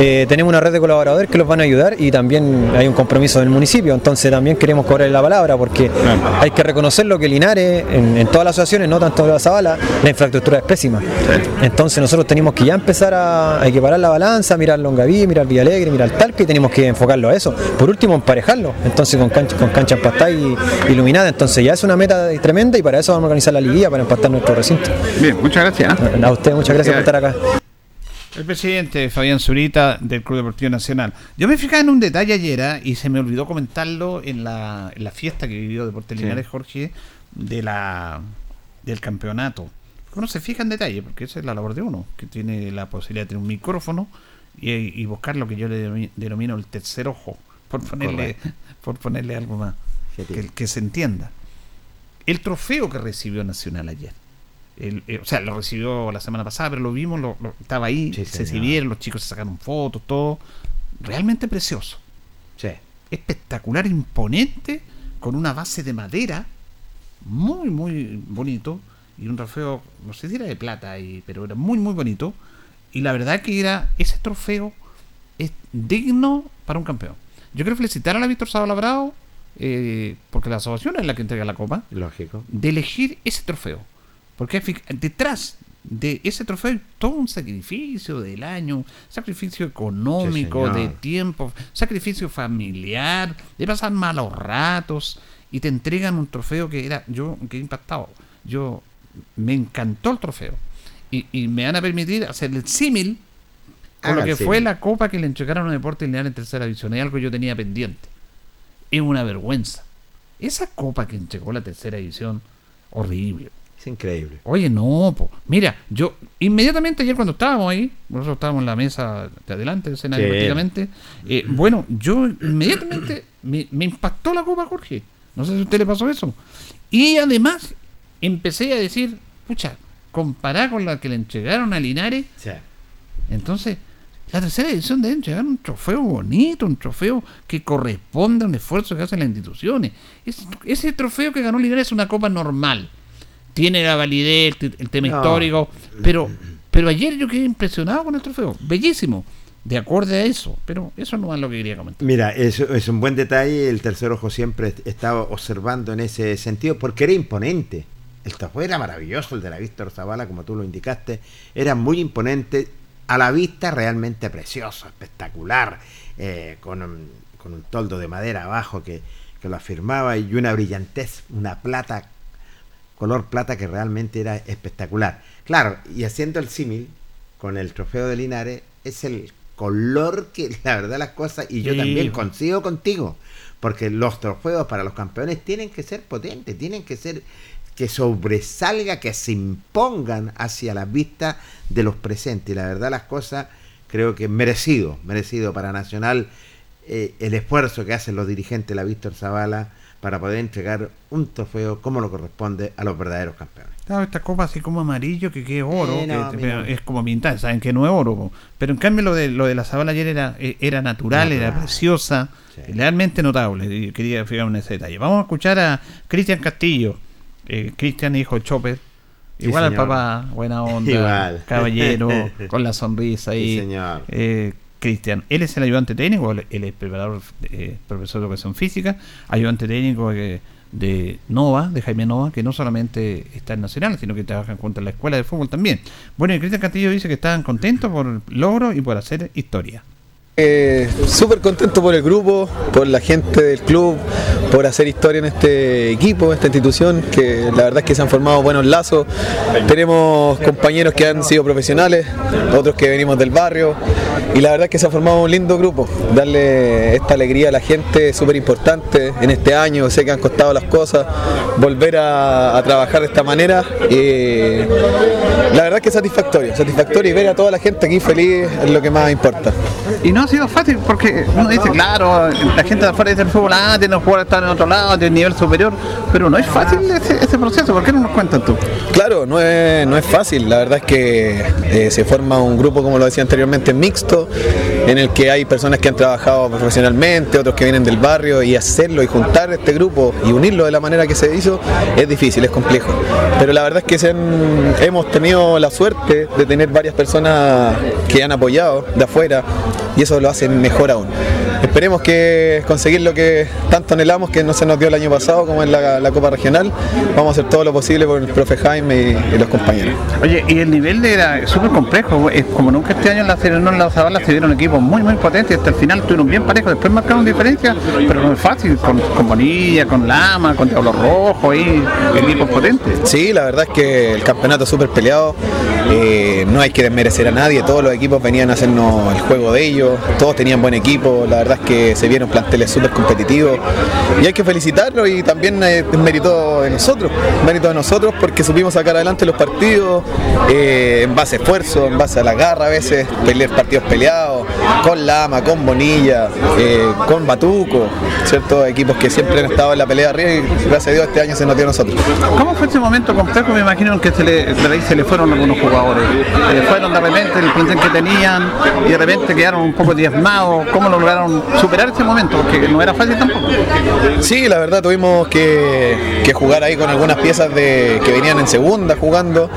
eh, tenemos una red de colaboradores que los van a ayudar y también hay un compromiso del municipio, entonces también queremos cobrar la palabra porque hay que reconocerlo que Linares, en, en todas las asociaciones, no tanto en la Zabala, la infraestructura es pésima. Entonces nosotros tenemos que ya empezar a, a equiparar la balanza, mirar Longaví, mirar Villalegre, mirar Talca y tenemos que enfocarlo a eso. Por último, emparejarlo, entonces con cancha, con cancha empastada y iluminada, entonces ya es una meta tremenda y para eso vamos a organizar la liguilla para empastar nuestro recinto. Bien, muchas gracias. ¿eh? A usted muchas gracias por estar acá. El presidente Fabián Zurita del Club Deportivo Nacional. Yo me fijaba en un detalle ayer ¿ah? y se me olvidó comentarlo en la, en la fiesta que vivió Deportes Sí. Linares Jorge de la del campeonato. Uno se fija en detalle, porque esa es la labor de uno, que tiene la posibilidad de tener un micrófono y, y buscar lo que yo le denomi- denomino el tercer ojo, por ponerle, Correcto. por ponerle algo más, que, que se entienda. El trofeo que recibió Nacional ayer. El- eh, o sea, lo recibió la semana pasada, pero lo vimos, lo- lo- estaba ahí, Sí, se señor. exhibieron, los chicos se sacaron fotos, todo. Realmente precioso. Sí. Espectacular, imponente, con una base de madera, muy, muy bonito, y un trofeo, no sé si era de plata, y- pero era muy, muy bonito. Y la verdad que era, ese trofeo es digno para un campeón. Yo quiero felicitar a la Víctor Zabala Bravo, eh, porque la asociación es la que entrega la copa Lógico. de elegir ese trofeo. Porque detrás de ese trofeo hay todo un sacrificio del año, sacrificio económico, Sí, de tiempo, sacrificio familiar, de pasar malos ratos y te entregan un trofeo que era, yo quedé impactado, yo me encantó el trofeo y, y me van a permitir hacer el símil con Haga lo que fue la copa que le entregaron a Deportes Lineal en tercera división, es algo que yo tenía pendiente, es una vergüenza. Esa copa que entregó la tercera división, horrible. Es increíble. Oye, no, po. mira, yo inmediatamente ayer cuando estábamos ahí, nosotros estábamos en la mesa de adelante del escenario Sí. prácticamente, eh, bueno, yo inmediatamente me, me impactó la copa, Jorge. No sé si a usted le pasó eso. Y además empecé a decir, pucha, comparada con la que le entregaron a Linares, Sí. entonces la tercera edición debe entregar un trofeo bonito, un trofeo que corresponda a un esfuerzo que hacen las instituciones. Es- ese trofeo que ganó Linares es una copa normal. Tiene la validez, el, el tema No. histórico, pero, pero ayer yo quedé impresionado con el trofeo. Bellísimo. De acuerdo a eso. Pero eso no es lo que quería comentar. Mira, es, es un buen detalle. El tercer ojo siempre estaba observando en ese sentido porque era imponente. El trofeo era maravilloso, el de la Víctor Zavala, como tú lo indicaste. Era muy imponente, a la vista realmente precioso, espectacular, eh, con, un, con un toldo de madera abajo que, que lo afirmaba y una brillantez, una plata, color plata que realmente era espectacular. Claro, y haciendo el símil con el trofeo de Linares, es el color que la verdad las cosas, y yo Sí. también coincido contigo, porque los trofeos para los campeones tienen que ser potentes, tienen que ser que sobresalga, que se impongan hacia la vista de los presentes. Y la verdad las cosas creo que merecido, merecido para Nacional eh, el esfuerzo que hacen los dirigentes de la Víctor Zavala para poder entregar un trofeo como lo corresponde a los verdaderos campeones. Claro, esta copa así como amarillo, que, que es oro, Eh, no, que- es como pintada, saben que no es oro. Pero en cambio lo de lo de la Zabala ayer era, eh, era natural, era preciosa, Sí. realmente notable. Quería fijarme en ese detalle. Vamos a escuchar a Cristian Castillo. Eh, Cristian, hijo de Chopper. Sí, Igual al señor. papá, buena onda, Igual. caballero, con la sonrisa ahí. Sí, señor. Eh, Cristian, él es el ayudante técnico, él él es preparador, eh, profesor de educación física, ayudante técnico de, de Nova, de Jaime Nova, que no solamente está en Nacional, sino que trabajan junto a la escuela de fútbol también. Bueno, y Cristian Castillo dice que estaban contentos por el logro y por hacer historia. Eh, Súper contento por el grupo, por la gente del club, por hacer historia en este equipo, en esta institución, que la verdad es que se han formado buenos lazos. Tenemos compañeros que han sido profesionales, otros que venimos del barrio, y la verdad es que se ha formado un lindo grupo. Darle esta alegría a la gente es súper importante en este año, sé que han costado las cosas, volver a, trabajar de esta manera. eh, la verdad es que es satisfactorio, satisfactorio y ver a toda la gente aquí feliz es lo que más importa. Y no ha sido fácil porque uno dice, claro, la gente de afuera dice el fútbol, ah, tiene que jugar estar en otro lado, de nivel superior, pero no es fácil ese, ese proceso. ¿Por qué no nos cuentas tú? Claro, no es, no es fácil. La verdad es que eh, se forma un grupo, como lo decía anteriormente, mixto, en el que hay personas que han trabajado profesionalmente, otros que vienen del barrio, y hacerlo y juntar este grupo y unirlo de la manera que se hizo es difícil, es complejo. Pero la verdad es que se han- hemos tenido la suerte de tener varias personas que han apoyado de afuera y eso lo hace mejor aún. Esperemos que conseguir lo que tanto anhelamos, que no se nos dio el año pasado, como en la, la Copa Regional. Vamos a hacer todo lo posible por el profe Jaime y, y los compañeros. Oye, y el nivel era súper complejo. Como nunca este año en la Serie no en la Zabala se dieron equipos muy, muy potentes. Hasta el final estuvieron bien parejos. Después marcaron diferencia, pero no es fácil. Con, con Bonilla, con Lama, con Diablo Rojo, ahí, equipos potentes. Sí, la verdad es que el campeonato es súper peleado, eh, no hay que desmerecer a nadie, todos los equipos venían a hacernos el juego de ellos, todos tenían buen equipo, la verdad es que se vieron planteles súper competitivos y hay que felicitarlos y también eh, es mérito de nosotros, mérito de nosotros porque supimos sacar adelante los partidos eh, en base a esfuerzo, en base a la garra a veces, pelear partidos peleados, con Lama, con Bonilla, con Batuco, ¿cierto? Equipos que siempre han estado en la pelea arriba y gracias a Dios este año se nos dio a nosotros. ¿Cómo fue ese momento complejo? Me imagino que se le, se le fueron algunos jugadores. Se le fueron de repente el plantel que tenían y de repente quedaron un poco diezmados. ¿Cómo lograron superar ese momento? Porque no era fácil tampoco. Sí, la verdad tuvimos que, que jugar ahí con algunas piezas de, que venían en segunda jugando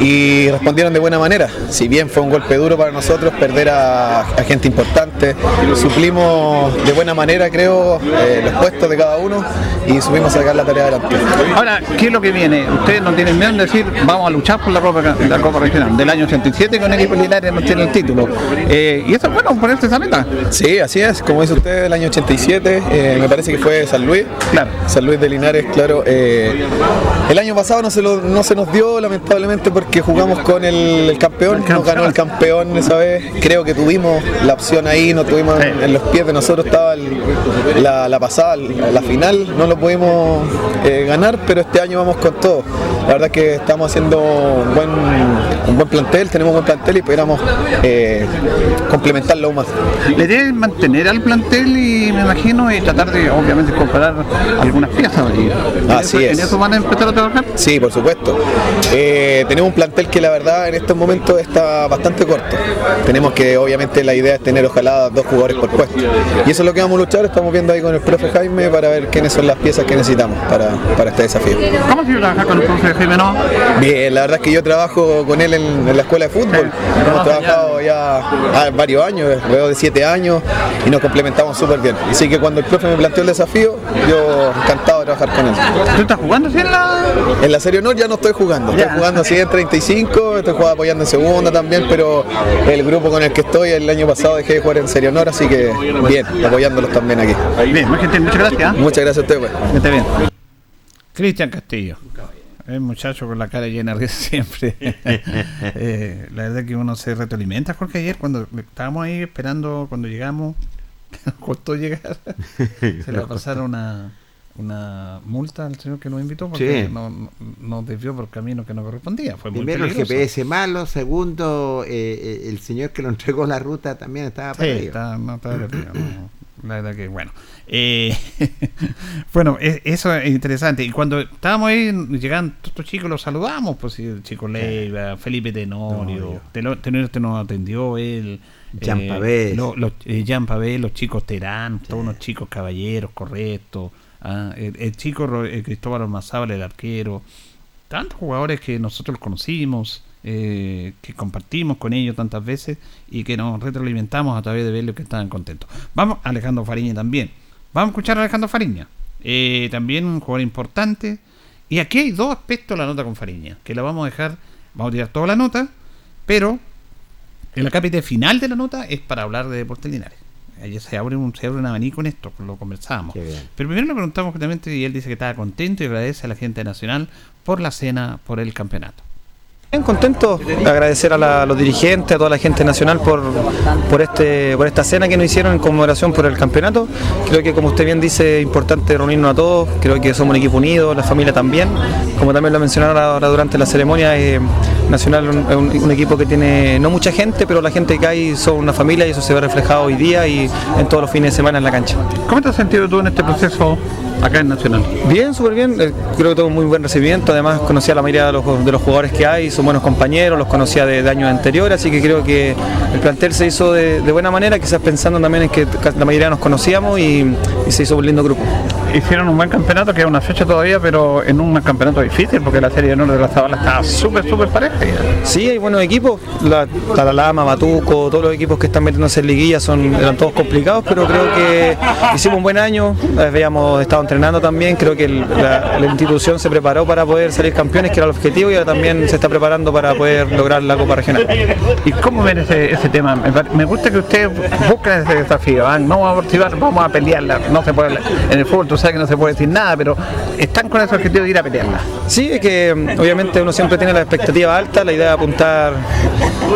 y respondieron de buena manera. Si bien fue un golpe duro para nosotros perder a, a gente importante, suplimos de buena manera creo eh, los puestos de cada uno y supimos sacar la tarea adelante. Ahora, ¿qué es lo que viene? Ustedes no tienen miedo en decir, vamos a luchar por la Copa, la Copa Regional del año 87 con equipo Linares no tiene el título. Eh, y eso es bueno, ponerse esa meta. Sí, así es, como dice usted, el año 87, eh, me parece que fue San Luis, Claro. San Luis de Linares, claro. eh, el año pasado no se, lo- no se nos dio, lamentablemente, porque jugamos con el, el campeón, nos ganó el campeón esa vez. Creo que tuvimos la opción ahí, no tuvimos en, en los pies de nosotros, estaba el- la, la pasada, la, final, no lo pudimos ganar, pero este año vamos con todo. La verdad es que estamos haciendo un buen, un buen plantel, tenemos un buen plantel y pudiéramos eh, complementarlo aún más. Le deben mantener al plantel y me imagino y tratar de, obviamente, comparar algunas piezas. Y Así eso- es. ¿En eso van a empezar a trabajar? Sí, por supuesto. Eh, tenemos un plantel que la verdad en estos momentos está bastante corto. Tenemos que, obviamente, la idea es tener ojalá dos jugadores por puesto. Y eso es lo que vamos a luchar. Estamos viendo ahí con el profe Jaime para ver quiénes son las piezas que necesitamos para, para este desafío. ¿Cómo se trabajar con el profe Jaime Noa? Bien, la verdad es que yo trabajo con él en, en la escuela de fútbol. Hemos trabajado ya ah, varios años, alrededor de siete años, y nos complementamos súper bien. Así que cuando el profe me planteó el desafío, yo encantado de trabajar con él. ¿Tú estás jugando así en la...? En la Serie Honor ya no estoy jugando, estoy jugando así en 35, estoy jugando apoyando en segunda también, pero el grupo con el que estoy el año pasado dejé de jugar en Serie Honor, así que bien, apoyándolos también aquí. Bien, gentil, muchas gracias. Muchas gracias a ustedes. pues. Bien. Cristian Castillo. El muchacho con la cara llena de siempre. Eh, la verdad que uno se retroalimenta, Jorge, ayer cuando estábamos ahí esperando, cuando llegamos, nos costó llegar. Se le va a pasar una, una multa al señor que nos invitó porque Sí. no, no- nos desvió por camino que no correspondía. Fue muy Primero el. GPS malo, segundo eh, eh, el señor que lo entregó la ruta también estaba Sí, perdido. está, no, estaba perdido, no. La verdad que, bueno. Eh, bueno, e- eso es interesante. Y cuando estábamos ahí, llegaban todos estos chicos, los saludamos. Pues el chico Leiva, Felipe Tenorio. Tenorio. Tenorio, Tenorio te nos atendió él. Jean eh, lo- los- eh, Jean los chicos Terán, todos unos chicos caballeros, correctos. ah, el, el chico eh, Cristóbal Ormazábal, el arquero. Tantos jugadores que nosotros conocimos, eh, que compartimos con ellos tantas veces y que nos retroalimentamos a través de verlos que estaban contentos. Vamos, Alejandro Fariña también. Vamos a escuchar a Alejandro Fariña. Eh, también un jugador importante. Y aquí hay dos aspectos de la nota con Fariña, que la vamos a dejar, vamos a tirar toda la nota, pero el acápite final de la nota es para hablar de Deportes Linares. Ahí se abre un, se abre un abanico en esto, lo conversábamos. Pero primero le preguntamos justamente y él dice que estaba contento y agradece a la gente nacional por la cena, por el campeonato. Bien contento, agradecer a, la- a los dirigentes, a toda la gente nacional por, por, este, por esta cena que nos hicieron en conmemoración por el campeonato. Creo que como usted bien dice, es importante reunirnos a todos, creo que somos un equipo unido, la familia también. Como también lo mencionaron ahora durante la ceremonia, eh, Nacional es un, es un- un equipo que tiene no mucha gente, pero la gente que hay son una familia y eso se ve reflejado hoy día y en todos los fines de semana en la cancha. ¿Cómo te has sentido tú en este proceso acá en Nacional? Bien, súper bien. Eh, Creo que tuvo un muy buen recibimiento. Además, conocía a la mayoría de los, de los jugadores que hay, son buenos compañeros, los conocía de, años anteriores, así que creo que el plantel se hizo de, buena manera, quizás pensando también en que la mayoría nos conocíamos y se hizo un lindo grupo. Hicieron un buen campeonato, que es una fecha todavía, pero en un campeonato difícil, porque la Serie de Honor de la Zabala estaba súper, súper pareja. Sí, hay buenos equipos, la Talalama, Batuco, todos los equipos que están metiéndose en liguilla son, eran todos complicados, pero creo que hicimos un buen año, eh, habíamos estado entrenando también, creo que el- la, la institución se preparó para poder salir campeones, que era el objetivo, y ahora también se está preparando para poder lograr la Copa Regional. ¿Y cómo ven ese, ese tema? Me, gusta que ustedes busquen ese desafío. No vamos a participar, vamos a pelearla. No se puede, en el fútbol tú sabes que no se puede decir nada, pero están con ese objetivo de ir a pelearla. Sí, es que mm, obviamente uno siempre tiene la expectativa alta, la idea de apuntar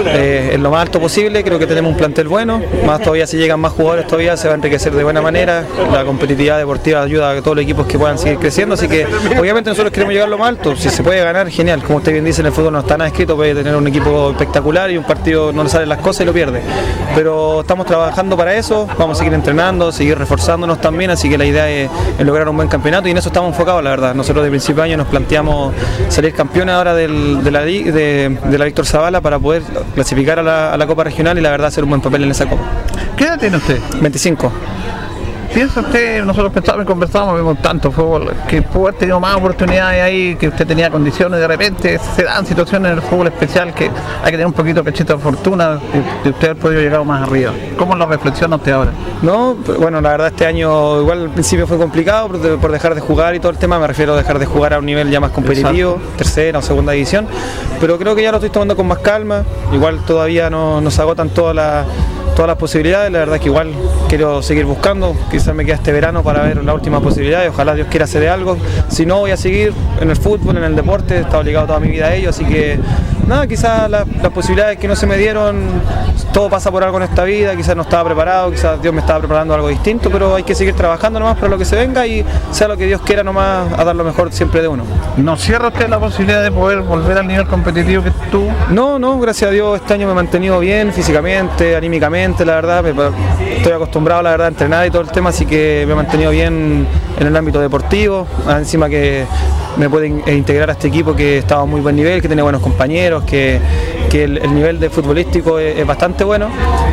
eh, en lo más alto posible, creo que tenemos un plantel bueno, más todavía si llegan más jugadores todavía se va a enriquecer de buena manera, la competitividad deportiva ayuda a todos los equipos que puedan seguir creciendo, así que obviamente nosotros queremos llegar lo más alto, si se puede ganar, genial, como usted bien dice, en el fútbol no está nada escrito, puede tener un equipo espectacular y un partido no le salen las cosas y lo pierde, pero estamos trabajando para eso, vamos a seguir entrenando, seguir reforzándonos también, así que la idea es, es lograr un buen campeonato y en eso estamos enfocados, la verdad, nosotros de principio de año nos planteamos salir campeones ahora del- de, la, de la Víctor Zavala para poder clasificar a la, a la Copa Regional y la verdad hacer un buen papel en esa Copa. ¿Qué edad tiene usted? 25. ¿Piensa usted, nosotros pensábamos y conversábamos, vimos tanto fútbol, que pudo haber tenido más oportunidades ahí, que usted tenía condiciones, de repente se dan situaciones en el fútbol especial que hay que tener un poquito cachito de fortuna de, usted haber podido llegar más arriba. ¿Cómo lo reflexiona usted ahora? No, bueno, la verdad este año igual al principio fue complicado por, por dejar de jugar y todo el tema, me refiero a dejar de jugar a un nivel ya más competitivo, tercera o segunda división, pero creo que ya lo estoy tomando con más calma, igual todavía no nos agotan todas las todas las posibilidades, la verdad que igual quiero seguir buscando, quizás me queda este verano para ver la última posibilidad y ojalá Dios quiera hacer algo, si no voy a seguir en el fútbol, en el deporte, he estado ligado toda mi vida a ello, así que nada, quizás la- las posibilidades que no se me dieron, todo pasa por algo en esta vida, quizás no estaba preparado, quizás Dios me estaba preparando algo distinto, pero hay que seguir trabajando nomás para lo que se venga y sea lo que Dios quiera nomás a dar lo mejor siempre de uno. ¿No cierra usted la posibilidad de poder volver al nivel competitivo que tuvo? No, no, gracias a Dios este año me he mantenido bien físicamente, anímicamente, la verdad, me- estoy acostumbrado la verdad a entrenar y todo el tema, así que me he mantenido bien en el ámbito deportivo, encima que me puede in- eh, integrar a este equipo que estaba a muy buen nivel, que tiene buenos compañeros, que, que el, el nivel de futbolístico es, es bastante bueno,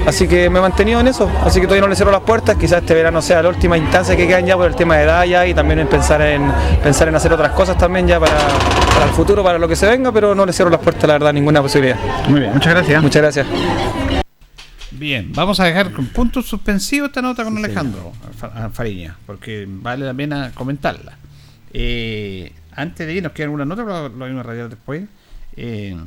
así que me he mantenido en eso, así que todavía no le cierro las puertas, quizás este verano sea la última instancia que quedan ya por el tema de edad ya y también en pensar en pensar en hacer otras cosas también ya para, para el futuro, para lo que se venga, pero no le cierro las puertas la verdad, ninguna posibilidad. Muy bien, muchas gracias. Muchas gracias. Bien, vamos a dejar con puntos suspensivos esta nota con Alejandro Fariña, porque vale la pena comentarla. Eh, antes de ir, nos queda alguna nota, pero lo vamos a radiar después. Eh,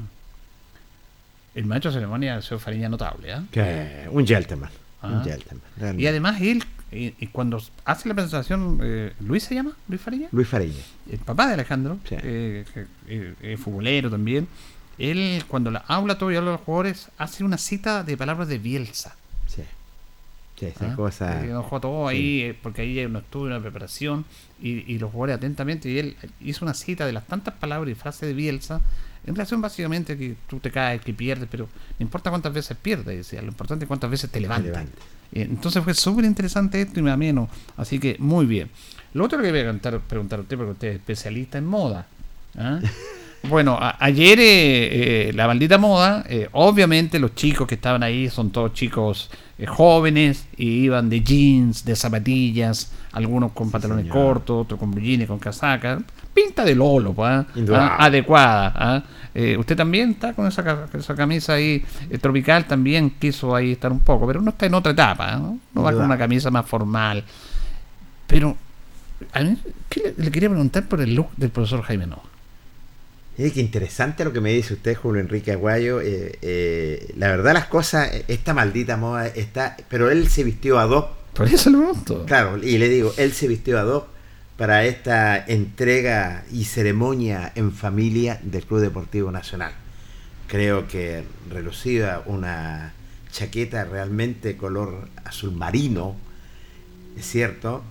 el maestro de ceremonia señor Fariña notable. Que- un gentleman. Ah. Un gentleman. Y además él, eh, y cuando hace la presentación, eh, ¿Luis se llama? ¿Luis Fariña? Luis Fariña. el papá de Alejandro, Sí. eh, eh, eh, futbolero también, él cuando la habla todo y habla a los jugadores, hace una cita de palabras de Bielsa. Sí. Sí, esa ¿ah? cosa- todo ahí, eh, porque ahí hay un estudio, una preparación, y, y los jugadores atentamente, y él hizo una cita de las tantas palabras y frases de Bielsa, en relación básicamente que tú te caes, que pierdes, pero no importa cuántas veces pierdes, decía, lo importante es cuántas veces te levantas. Eh, Entonces fue súper interesante esto y me ameno, así que muy bien. Lo otro que voy a preguntar, preguntar a usted, porque usted es especialista en moda. ¿ah? Bueno, ayer eh, eh, la maldita moda, eh, obviamente los chicos que estaban ahí son todos chicos eh, jóvenes y iban de jeans, de zapatillas, algunos con pantalones cortos, otros con jeans, con casaca. Pinta de lolo, pues, ¿ah? Ah, adecuada. ¿ah? Eh, usted también está con esa, ca- esa camisa ahí eh, tropical, también quiso ahí estar un poco, pero uno está en otra etapa, ¿no? Va con una camisa más formal. Pero, a mí, ¿qué le, le quería preguntar por el look del profesor Jaime Noa? Mire qué interesante lo que me dice usted, Julio Enrique Aguayo. Eh, eh, la verdad, las cosas, esta maldita moda está. Pero él se vistió ad hoc. Por eso lo pregunto. Claro, y le digo, él se vistió ad hoc para esta entrega y ceremonia en familia del Club Deportivo Nacional. Creo que relucida una chaqueta realmente color azul marino, es cierto,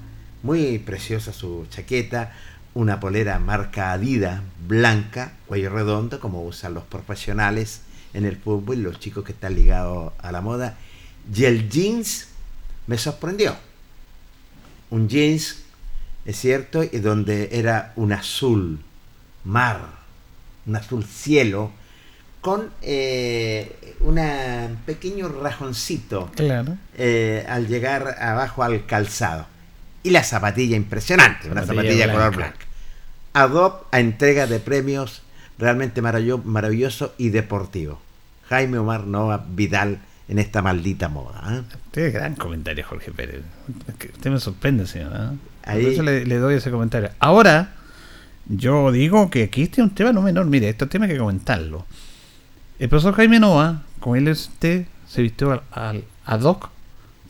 muy preciosa su chaqueta, una polera marca Adidas blanca, cuello redondo, como usan los profesionales en el fútbol y los chicos que están ligados a la moda. Y el jeans me sorprendió. Un jeans, es cierto, y donde era un azul mar, un azul cielo, con eh, un pequeño rajoncito Claro. eh, al llegar abajo al calzado. Y la zapatilla impresionante, una Zapatilla zapatilla color blanca. Adopt a entrega de premios realmente maravillo- maravilloso y deportivo. Jaime Omar Nova Vidal en esta maldita moda. ¿eh? Usted gran comentario, Jorge Pérez. Es Usted me sorprende, señor. Por Ahí- eso le, le doy ese comentario. Ahora, yo digo que aquí este es un tema no menor. Mire, este tema hay que comentarlo. El profesor Jaime Noa, con él usted se vistió al, al ad hoc,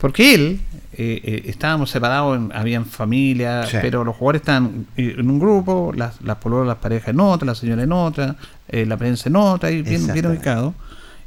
porque él, eh, eh, estábamos separados, en- habían familia, Sí. pero los jugadores están eh, en un grupo, las, las pololas, las parejas en otra, la señora en otra, eh, la prensa en otra, y bien, ubicado.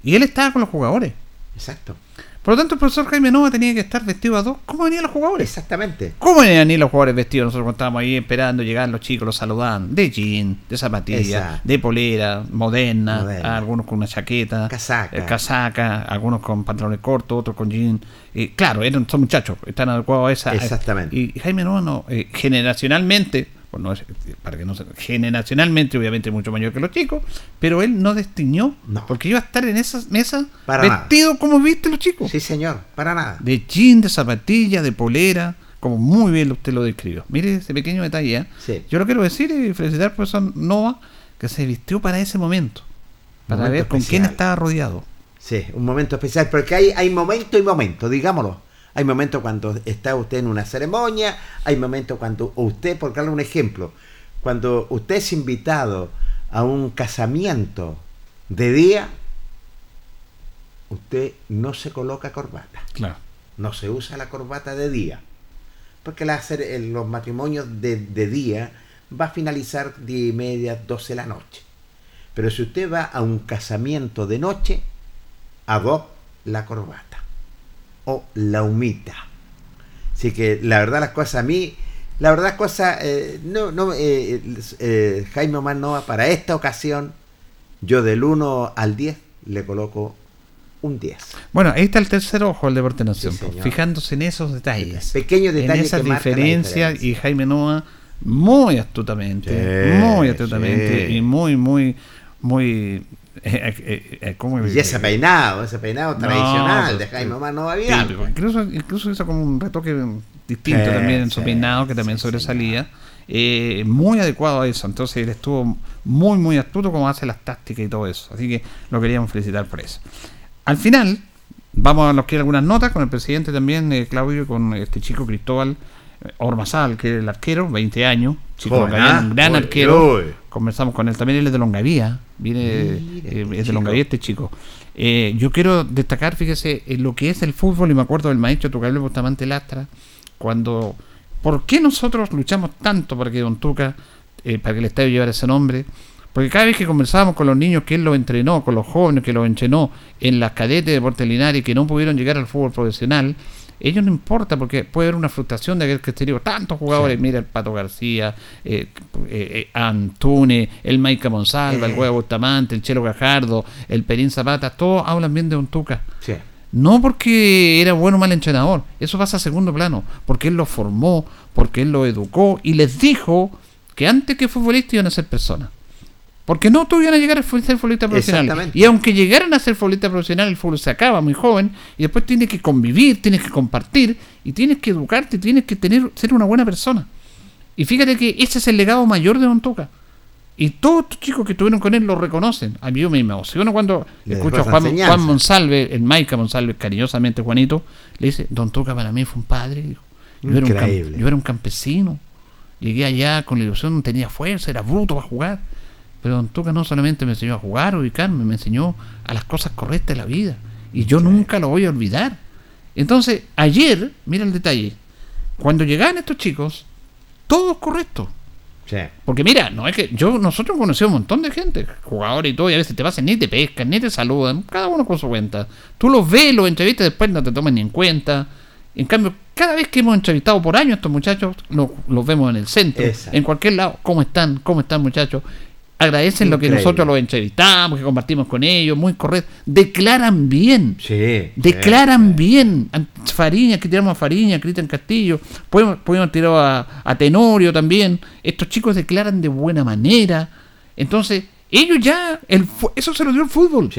Y él estaba con los jugadores. Exacto. Por lo tanto, el profesor Jaime Nova tenía que estar vestido a dos. ¿Cómo venían los jugadores? Exactamente. ¿Cómo venían los jugadores vestidos? Nosotros estábamos ahí esperando llegar los chicos, los saludaban de jean, de zapatilla, Exacto. de polera, moderna, Moderna. algunos con una chaqueta, Casaca. eh, casaca, algunos con pantalones cortos, otros con jean. Eh, claro, eran, son muchachos, están adecuados a esa. Exactamente. y Jaime Nova no, eh, generacionalmente, pues no es- para que no se- generacionalmente obviamente mucho mayor que los chicos, pero él no destiñó, No. porque iba a estar en esas mesas Para nada. vestido como viste los chicos Sí, señor, para nada. de jean, de zapatilla, de polera, como muy bien usted lo describió. Mire ese pequeño detalle. ¿eh? Sí. Yo lo quiero decir y felicitar al profesor Nova que se vistió para ese momento, para Momento ver con quién estaba rodeado. Sí, un momento especial, porque hay, hay momento y momento, digámoslo. Hay momentos cuando está usted en una ceremonia, hay momentos cuando usted, por darle un ejemplo, cuando usted es invitado a un casamiento de día, usted no se coloca corbata, Claro. no se usa la corbata de día, porque la los matrimonios de, de día va a finalizar 10 y media, 12 de la noche. Pero si usted va a un casamiento de noche, adopta la corbata o la humita. Así que la verdad las cosas a mí, la verdad las cosas, eh, no, no, eh, eh, Jaime Omar Nova para esta ocasión, yo del 1 al 10 le coloco un 10. Bueno, ahí está el tercer ojo del Deporte Nación, Sí, fijándose en esos detalles. Pequeños en detalles esas que diferencias diferencia. y Jaime Noa muy astutamente, Sí, muy astutamente sí. y muy, muy, muy... eh, eh, ¿cómo- Y ese peinado, ese peinado No, tradicional pues, de Jaime Omar Nova típico. Vidal. Incluso, incluso hizo como un retoque distinto Sí, también en su sí, peinado, que también sobresalía. Eh, muy adecuado a eso. Entonces él estuvo muy, muy astuto como hace las tácticas y todo eso. Así que lo queríamos felicitar por eso. Al final, vamos a nos quedar algunas notas con el presidente también, eh, Claudio, y con este chico Cristóbal Ormazal, que es el arquero, 20 años, chico Joven, longaviano, un gran arquero. Conversamos con él también, él es de Longavía, viene eh, este es de. Longavía este chico. Eh, yo quiero destacar, fíjese, en lo que es el fútbol, y me acuerdo del maestro Tucabel Bustamante Lastra, cuando, ¿por qué nosotros luchamos tanto para que Don Tuca, eh, para que el estadio llevara ese nombre? Porque cada vez que conversábamos con los niños que él los entrenó, con los jóvenes que los entrenó en las cadetes de Deportes Linares que no pudieron llegar al fútbol profesional, ellos no importa porque puede haber una frustración de que tenido tantos jugadores. Mira el Pato García, eh, eh, Antune, el Maica Monsalva, el Huevo Bustamante, el Chelo Gajardo, el Perín Zapata, todos hablan bien de Ontuca. Sí. No porque era bueno o mal entrenador, eso pasa a segundo plano, porque él lo formó, porque él lo educó y les dijo que antes que futbolistas iban a ser personas. Porque no iban a llegar a ser futbolistas profesionales. Y aunque llegaran a ser futbolistas profesionales, el fútbol se acaba muy joven y después tienes que convivir, tienes que compartir y tienes que educarte, tienes que tener ser una buena persona. Y fíjate que ese es el legado mayor de Don Toca. Y todos los chicos que estuvieron con él lo reconocen. A mí yo me emociono cuando escucho a Juan, Juan, Monsalve, el Maica Monsalve, cariñosamente Juanito, le dice, Don Toca para mí fue un padre. Yo era un, yo era un campesino. Llegué allá con la ilusión, no tenía fuerza, era bruto para jugar pero Don Tuca no solamente me enseñó a jugar, a ubicarme, me enseñó a las cosas correctas de la vida. Y yo nunca lo voy a olvidar. Entonces, ayer, mira el detalle, cuando llegaban estos chicos, todos correctos. Porque mira, no es que yo nosotros conocemos un montón de gente, jugadores y todo, y a veces te pasan ni te pescan, ni te saludan, cada uno con su cuenta. Tú los ves, los entrevistas, después no te toman ni en cuenta. En cambio, cada vez que hemos entrevistado por año a estos muchachos, los, los vemos en el centro, en cualquier lado, ¿cómo están? ¿Cómo están muchachos? Agradecen lo que nosotros los entrevistamos, que compartimos con ellos, muy correcto. Declaran bien. Sí, declaran bien. Fariña, que tiramos a Fariña, Cristian Castillo, podemos, podemos tirar a, Tenorio también. Estos chicos declaran de buena manera. Entonces, ellos ya, el, eso se lo dio el fútbol.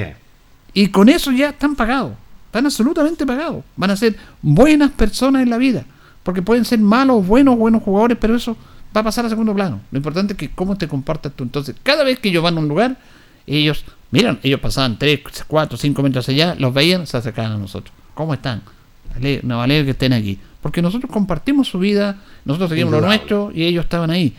Y con eso ya están pagados. Están absolutamente pagados. Van a ser buenas personas en la vida. Porque pueden ser malos, buenos, buenos jugadores, pero eso va a pasar a segundo plano. Lo importante es que cómo te comportas tú. Entonces, cada vez que ellos van a un lugar, ellos, miran, ellos pasaban 3, 4, 5 metros allá, los veían, se acercaban a nosotros. ¿Cómo están? No vale que estén aquí. Porque nosotros compartimos su vida, nosotros seguimos lo nuestro y ellos estaban ahí.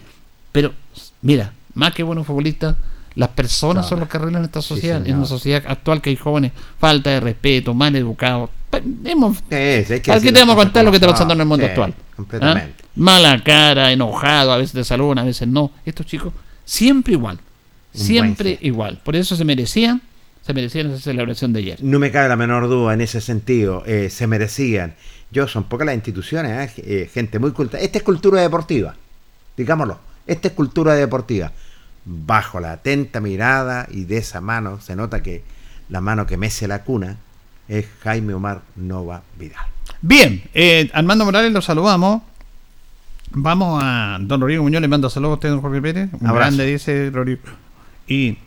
Pero, mira, más que buenos futbolistas, las personas son los que arreglan esta sociedad. en una sociedad actual que hay jóvenes, falta de respeto, mal educados. Hemos, que ¿Para qué contar lo que está pasando en el mundo actual? Completamente. ¿Ah? Mala cara, enojado, a veces te saludan, a veces no. Estos chicos, siempre igual. siempre igual. Por eso se merecían, se merecían esa celebración de ayer. No me cabe la menor duda en ese sentido. Eh, se merecían. Yo, son pocas las instituciones, ¿eh? Eh, gente muy culta. Esta es cultura deportiva, digámoslo. Esta es cultura deportiva bajo la atenta mirada y de esa mano se nota que la mano que mece la cuna es Jaime Omar Nova Vidal. Bien, eh, Armando Morales lo saludamos. Vamos a don Rodrigo Muñoz, le mando saludos a usted, don Jorge Pérez. Un grande, dice Rodrigo. Y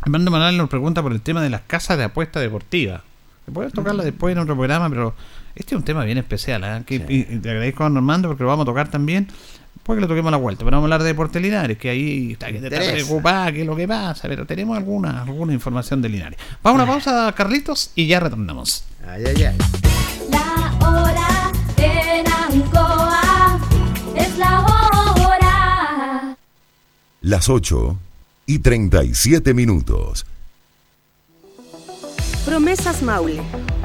Armando Morales nos pregunta por el tema de las casas de apuesta deportiva. Puedes tocarla después en otro programa, pero este es un tema bien especial. ¿eh? Que, te agradezco a Armando porque lo vamos a tocar también que le toquemos la vuelta. Pero vamos a hablar de Deportes Linares, que ahí está, que está preocupada, que es lo que pasa. Pero tenemos alguna, alguna información de Linares. Vamos a una pausa, Carlitos, y ya retornamos. Ay, ay, ay. La hora en Ancoa es la hora. Las 8 y 37 minutos. Promesas Maule,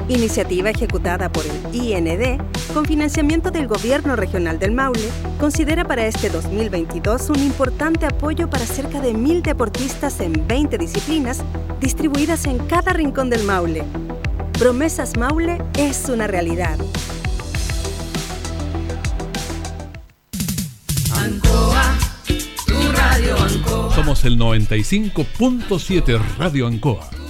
iniciativa ejecutada por el IND con financiamiento del Gobierno Regional del Maule, considera para este 2022 un importante apoyo para cerca de mil deportistas en 20 disciplinas distribuidas en cada rincón del Maule. Promesas Maule es una realidad. Ancoa, tu radio Ancoa. Somos el 95.7 Radio Ancoa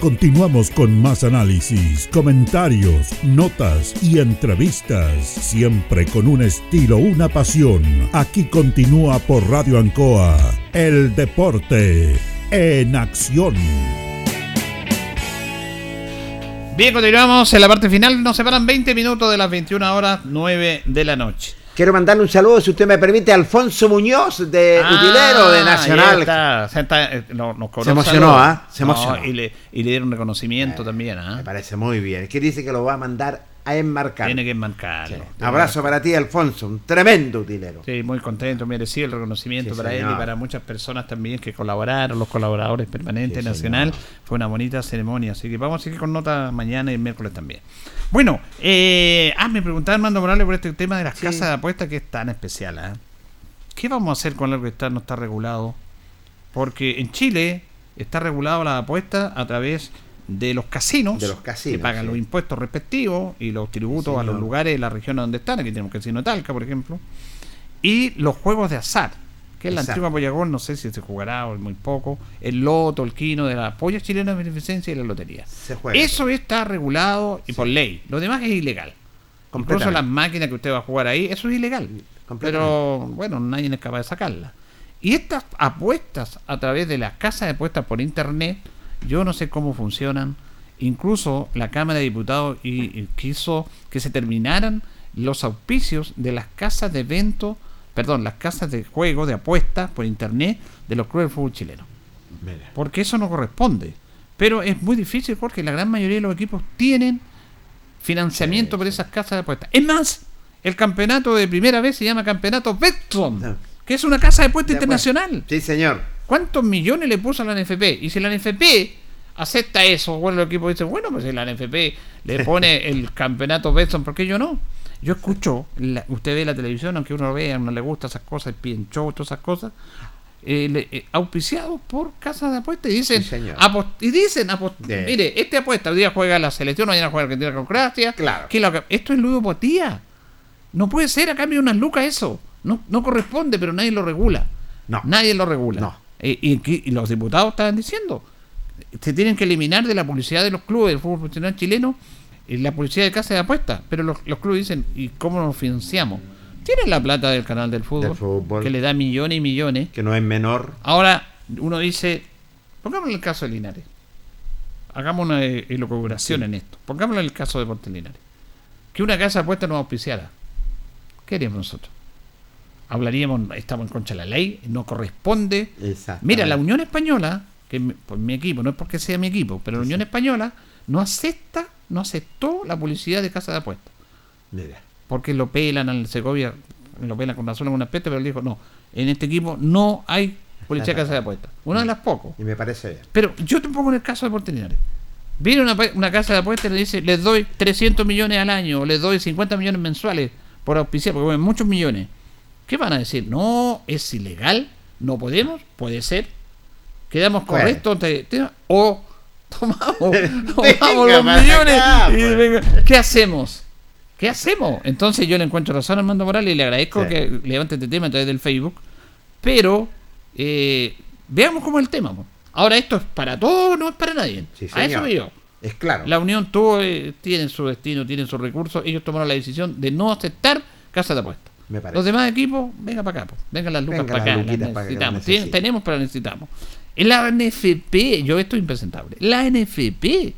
Continuamos con más análisis, comentarios, notas y entrevistas, siempre con un estilo, una pasión. Aquí continúa por Radio Ancoa, el deporte en acción. Bien, continuamos en la parte final. Nos separan 20 minutos de las 21 horas 9 de la noche. Quiero mandarle un saludo, si usted me permite, a Alfonso Muñoz, de Ah, Utilero, de Nacional. está. Se, está, eh, no- nos cobró Se emocionó. ¿ah? Se No, emocionó. y, le, y le dieron reconocimiento también. ¿ah? Me parece muy bien. Es que dice que lo va a mandar a enmarcar. Tiene que enmarcarlo. Abrazo para ti, Alfonso, un tremendo utilero. Sí, muy contento, merecido el reconocimiento Sí, para él y para muchas personas también que colaboraron, los colaboradores permanentes Sí, nacional. Fue una bonita ceremonia, así que vamos a seguir con nota mañana y el miércoles también. Bueno, eh, ah, me preguntaba Armando Morales por este tema de las casas de apuestas que es tan especial. ¿ah? ¿Qué vamos a hacer con algo que está, no está regulado? Porque en Chile está regulado la apuesta a través de los casinos, De los casinos, que pagan sí. los impuestos respectivos y los tributos a los lugares de la región donde están. Aquí tenemos Casino de Talca, por ejemplo. Y los juegos de azar, que es la antigua Pollagón, no sé si se jugará o muy poco. El loto, el quino de la polla chilena de beneficencia y la lotería. Se juega. Eso está regulado y por ley. Lo demás es ilegal. Incluso las máquinas que usted va a jugar ahí, eso es ilegal. Pero bueno, nadie es capaz de sacarla. Y estas apuestas a través de las casas de apuestas por internet, yo no sé cómo funcionan. Incluso la Cámara de Diputados y, y quiso que se terminaran los auspicios de las casas de evento, perdón, las casas de juego, de apuestas por internet de los clubes de fútbol chileno. Mira. Porque eso no corresponde. Pero es muy difícil porque la gran mayoría de los equipos tienen financiamiento por esas casas de apuestas. Es más, el campeonato de primera vez se llama Campeonato Betson, que es una casa de apuesta De acuerdo. internacional. Sí, señor. ¿Cuántos millones le puso a la NFP? Y si la NFP acepta eso, bueno, el equipo dice, bueno, pues si la NFP le pone el campeonato Betson, ¿por qué yo no? Yo escucho, la- usted ve la televisión, aunque uno lo vea, no le gusta esas cosas, el todas esas cosas, eh, le- eh, auspiciados por casas de apuestas y dicen, Sí, y dicen, mire, este apuesta, hoy día juega la selección, mañana juega Argentina con Croacia, Claro. que la- esto es ludopatía. No puede ser a cambio de unas lucas eso. No, no corresponde, pero nadie lo regula. No. Nadie lo regula. No. Eh, y, los diputados estaban diciendo, se tienen que eliminar de la publicidad de los clubes del fútbol profesional chileno eh, la publicidad de casa de apuestas. Pero los, los clubes dicen, ¿y cómo nos financiamos? Tienen la plata del canal del fútbol, Del fútbol. que le da millones y millones. Que no es menor. Ahora uno dice, pongámosle el caso de Linares. Hagamos una eh, elucubración en esto. Pongámosle el caso de Deportes Linares. Que una casa de apuestas nos auspiciara. ¿Qué haríamos nosotros? Hablaríamos, estamos en contra de la ley, no corresponde. Mira, la Unión Española, que es por mi equipo, no es porque sea mi equipo, pero la Unión Española no acepta, no aceptó la publicidad de casa de apuestas Mira. porque lo pelan al Segovia lo pelan con razón en una peste, pero él dijo, no, en este equipo no hay policía de casa de apuestas. Una de las pocos. Y me parece bien. Pero yo te pongo en el caso de Deportes Linares. Viene una, una casa de apuestas y le dice, les doy 300 millones al año, o les doy 50 millones mensuales por auspiciar, porque bueno, muchos millones. ¿Qué van a decir? No, es ilegal, no podemos, puede ser. Quedamos correctos, te- te- o tomamos, tomamos los millones. acá, y pues. venga, ¿Qué hacemos? ¿Qué hacemos? Entonces yo le encuentro razón a Armando Morales y le agradezco Sí. que levante este tema a través del Facebook. Pero eh, veamos cómo es el tema. po. Ahora esto es para todos, no es para nadie. Sí, a eso yo. Es claro. La Unión tuvo, eh, tienen su destino, tienen sus recursos. Ellos tomaron la decisión de no aceptar casa de apuestas. Me parece. Los demás equipos, venga para acá, po. vengan las lucas Venga para acá, las para necesitamos. Tenemos, pero necesitamos. En la NFP, yo esto es impresentable. La NFP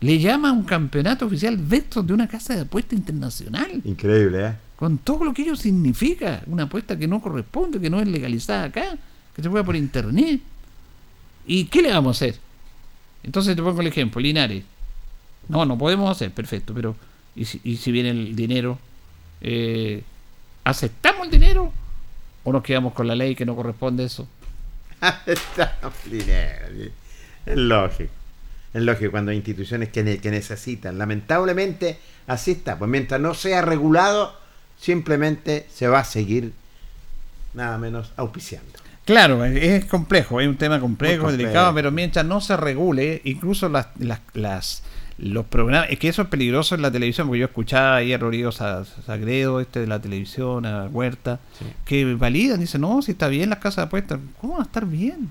le llama a un campeonato oficial versus de una casa de apuesta internacional. Increíble, ¿eh? Con todo lo que ello significa. Una apuesta que no corresponde, que no es legalizada acá, que se juega por internet. ¿Y qué le vamos a hacer? Entonces te pongo el ejemplo, Linares. No, no podemos hacer, perfecto, pero ¿y si, y si viene el dinero? Eh, ¿Aceptamos el dinero? ¿O nos quedamos con la ley que no corresponde eso? Estamos dinero. Es lógico. Es lógico cuando hay instituciones que, ne- que necesitan. Lamentablemente, así está. Pues mientras no sea regulado, simplemente se va a seguir nada menos auspiciando. Claro, es complejo, es un tema complejo, delicado, pero mientras no se regule, incluso las, las, las- los programas, es que eso es peligroso en la televisión, porque yo escuchaba ayer a Rodrigo Sa- Sagredo, este de la televisión, a Huerta, que validan, dicen, no, si está bien las casas de apuestas, ¿cómo va a estar bien?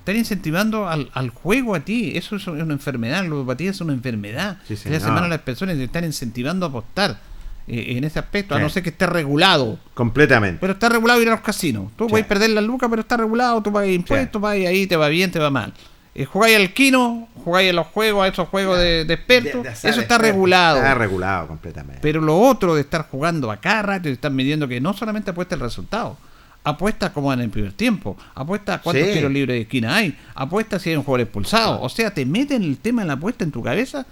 Están incentivando al, al juego a ti, eso es una enfermedad, la ludopatía es una enfermedad, Sí, se le hace señor. mal a las personas y te están incentivando a apostar eh, en ese aspecto, a no ser que esté regulado. Completamente. Pero está regulado ir a los casinos. Tú puedes perder la lucas, pero está regulado. Tú pagas impuestos, pagas ahí, te va bien, te va mal. Eh, jugáis al kino, jugáis a los juegos, a esos juegos de, de expertos. De- de azar eso está regulado. Está regulado completamente. Pero lo otro de estar jugando a cada rato y están midiendo que no solamente apuesta el resultado, apuesta como en el primer tiempo, apuesta cuántos Sí. tiros libres de esquina hay, apuesta si hay un jugador expulsado. O sea, te meten el tema de la apuesta en tu cabeza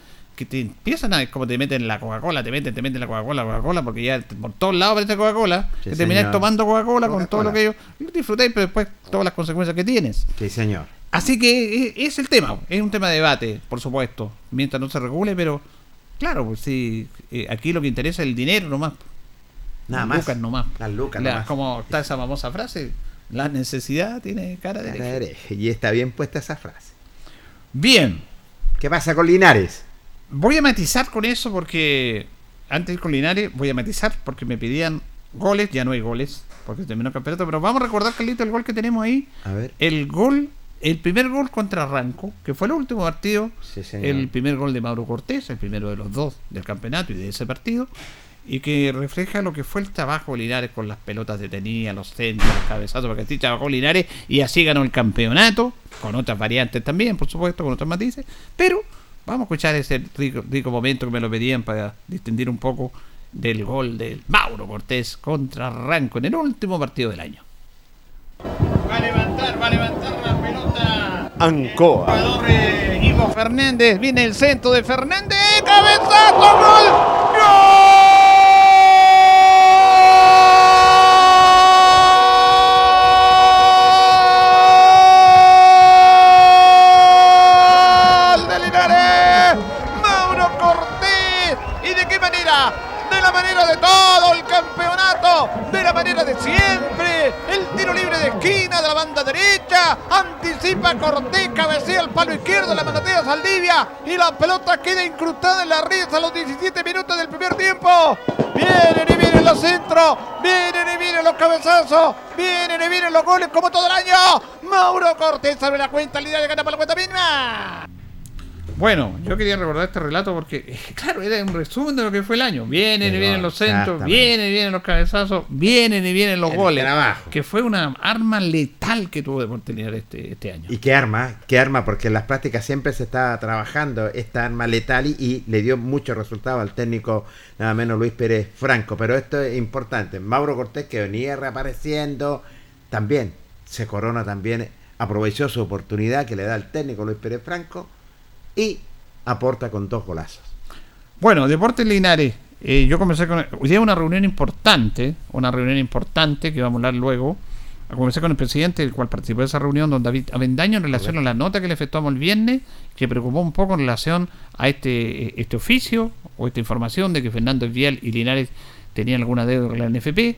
que te empiezan a, como te meten la Coca-Cola, te meten, te meten la Coca-Cola, Coca-Cola, porque ya por todos lados aparece Coca-Cola, Sí, que terminas tomando Coca-Cola con todo lo que ellos disfrutáis, pero después todas las consecuencias que tienes. Sí, señor. Así que eh, es el tema, es un tema de debate, por supuesto, mientras no se regule, pero claro, pues sí, eh, aquí lo que interesa es el dinero nomás. Nada Las más. lucas nomás. Las lucas La- nomás. Como está esa famosa frase, la necesidad tiene cara de Cara de. Y está bien puesta esa frase. Bien, ¿Qué pasa con Linares? Voy a matizar con eso porque antes con Linares, voy a matizar porque me pedían goles, ya no hay goles, porque terminó el campeonato, pero vamos a recordar, Carlito, el gol que tenemos ahí. A ver. El gol, el primer gol contra Ranco, que fue el último partido, Sí, el primer gol de Mauro Cortés, el primero de los dos del campeonato y de ese partido, y que refleja lo que fue el trabajo de Linares con las pelotas detenidas, los centros, los cabezazos, porque así trabajó Linares y así ganó el campeonato, con otras variantes también, por supuesto, con otros matices, pero vamos a escuchar ese rico, rico momento que me lo pedían para distender un poco del gol del Mauro Cortés contra Ranco en el último partido del año. Va a levantar, va a levantar la pelota. Ancoa. Jugador eh, Ivo Fernández, viene el centro de Fernández, cabezazo, gol. ¡Gol de de siempre. El tiro libre de esquina de la banda derecha. Anticipa Cortés, cabecea el palo izquierdo, la manotea Saldivia. Y la pelota queda incrustada en la red a los 17 minutos del primer tiempo. Vienen y vienen los centros, vienen y vienen los cabezazos, vienen y vienen los goles como todo el año. Mauro Cortés abre la cuenta, Linares gana por la cuenta mínima. Bueno, yo quería recordar este relato porque, claro, era un resumen de lo que fue el año. Vienen y vienen los centros, vienen y vienen los cabezazos, vienen y vienen los El goles. trabajo. Que fue una arma letal que tuvo Linares este, este año. ¿Y qué arma? ¿Qué arma? Porque en las prácticas siempre se está trabajando esta arma letal y, y le dio mucho resultado al técnico, nada menos Luis Pérez Franco. Pero esto es importante. Mauro Cortés, que venía reapareciendo, también se corona, también aprovechó su oportunidad que le da el técnico Luis Pérez Franco y aporta con dos golazos. Bueno, Deportes Linares Eh, yo conversé con. Hoy día una reunión importante, una reunión importante que vamos a hablar luego. Conversé con el presidente, el cual participó de esa reunión, don David Avendaño, en relación a la nota que le efectuamos el viernes, que preocupó un poco en relación a este, este oficio o esta información de que Fernando Vial y Linares tenían alguna deuda con la NFP.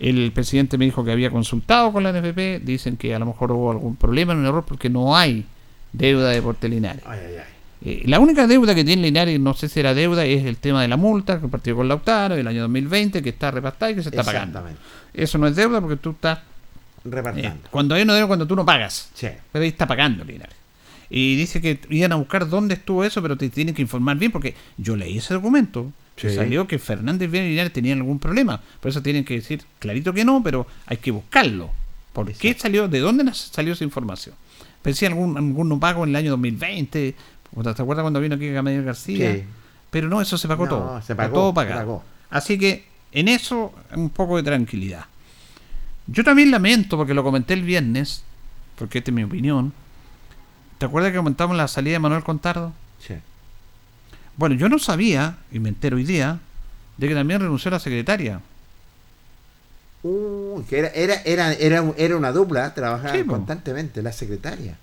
El presidente me dijo que había consultado con la NFP, dicen que a lo mejor hubo algún problema, un error, porque no hay deuda de Deporte Linares. Eh, la única deuda que tiene Linares, no sé si era deuda, es el tema de la multa que partió con Lautaro del año 2020, que está repastada y que se está pagando. Eso no es deuda porque tú estás Repartiendo. eh, cuando hay una deuda cuando tú no pagas. Sí. Pero ahí está pagando Linares. Y dice que iban a buscar dónde estuvo eso, pero te tienen que informar bien, porque yo leí ese documento. Sí. Salió que Fernández Vial y Linares tenían algún problema. Por eso tienen que decir clarito que no, pero hay que buscarlo. ¿Por qué salió? ¿De dónde salió esa información? Pensé algún, algún no pago en el año 2020. Puta, ¿Te acuerdas cuando vino aquí Gamaliel García? Sí. Pero no, eso se pagó No, todo. se pagó, todo se pagado. pagó. Así que en eso un poco de tranquilidad. Yo también lamento, porque lo comenté el viernes, porque esta es mi opinión. ¿Te acuerdas que comentamos la salida de Manuel Contardo? Sí. Bueno, yo no sabía, y me entero hoy día, de que también renunció la secretaria. Uh, que era, era, era, era, era una dupla, Sí, po. constantemente, la secretaria.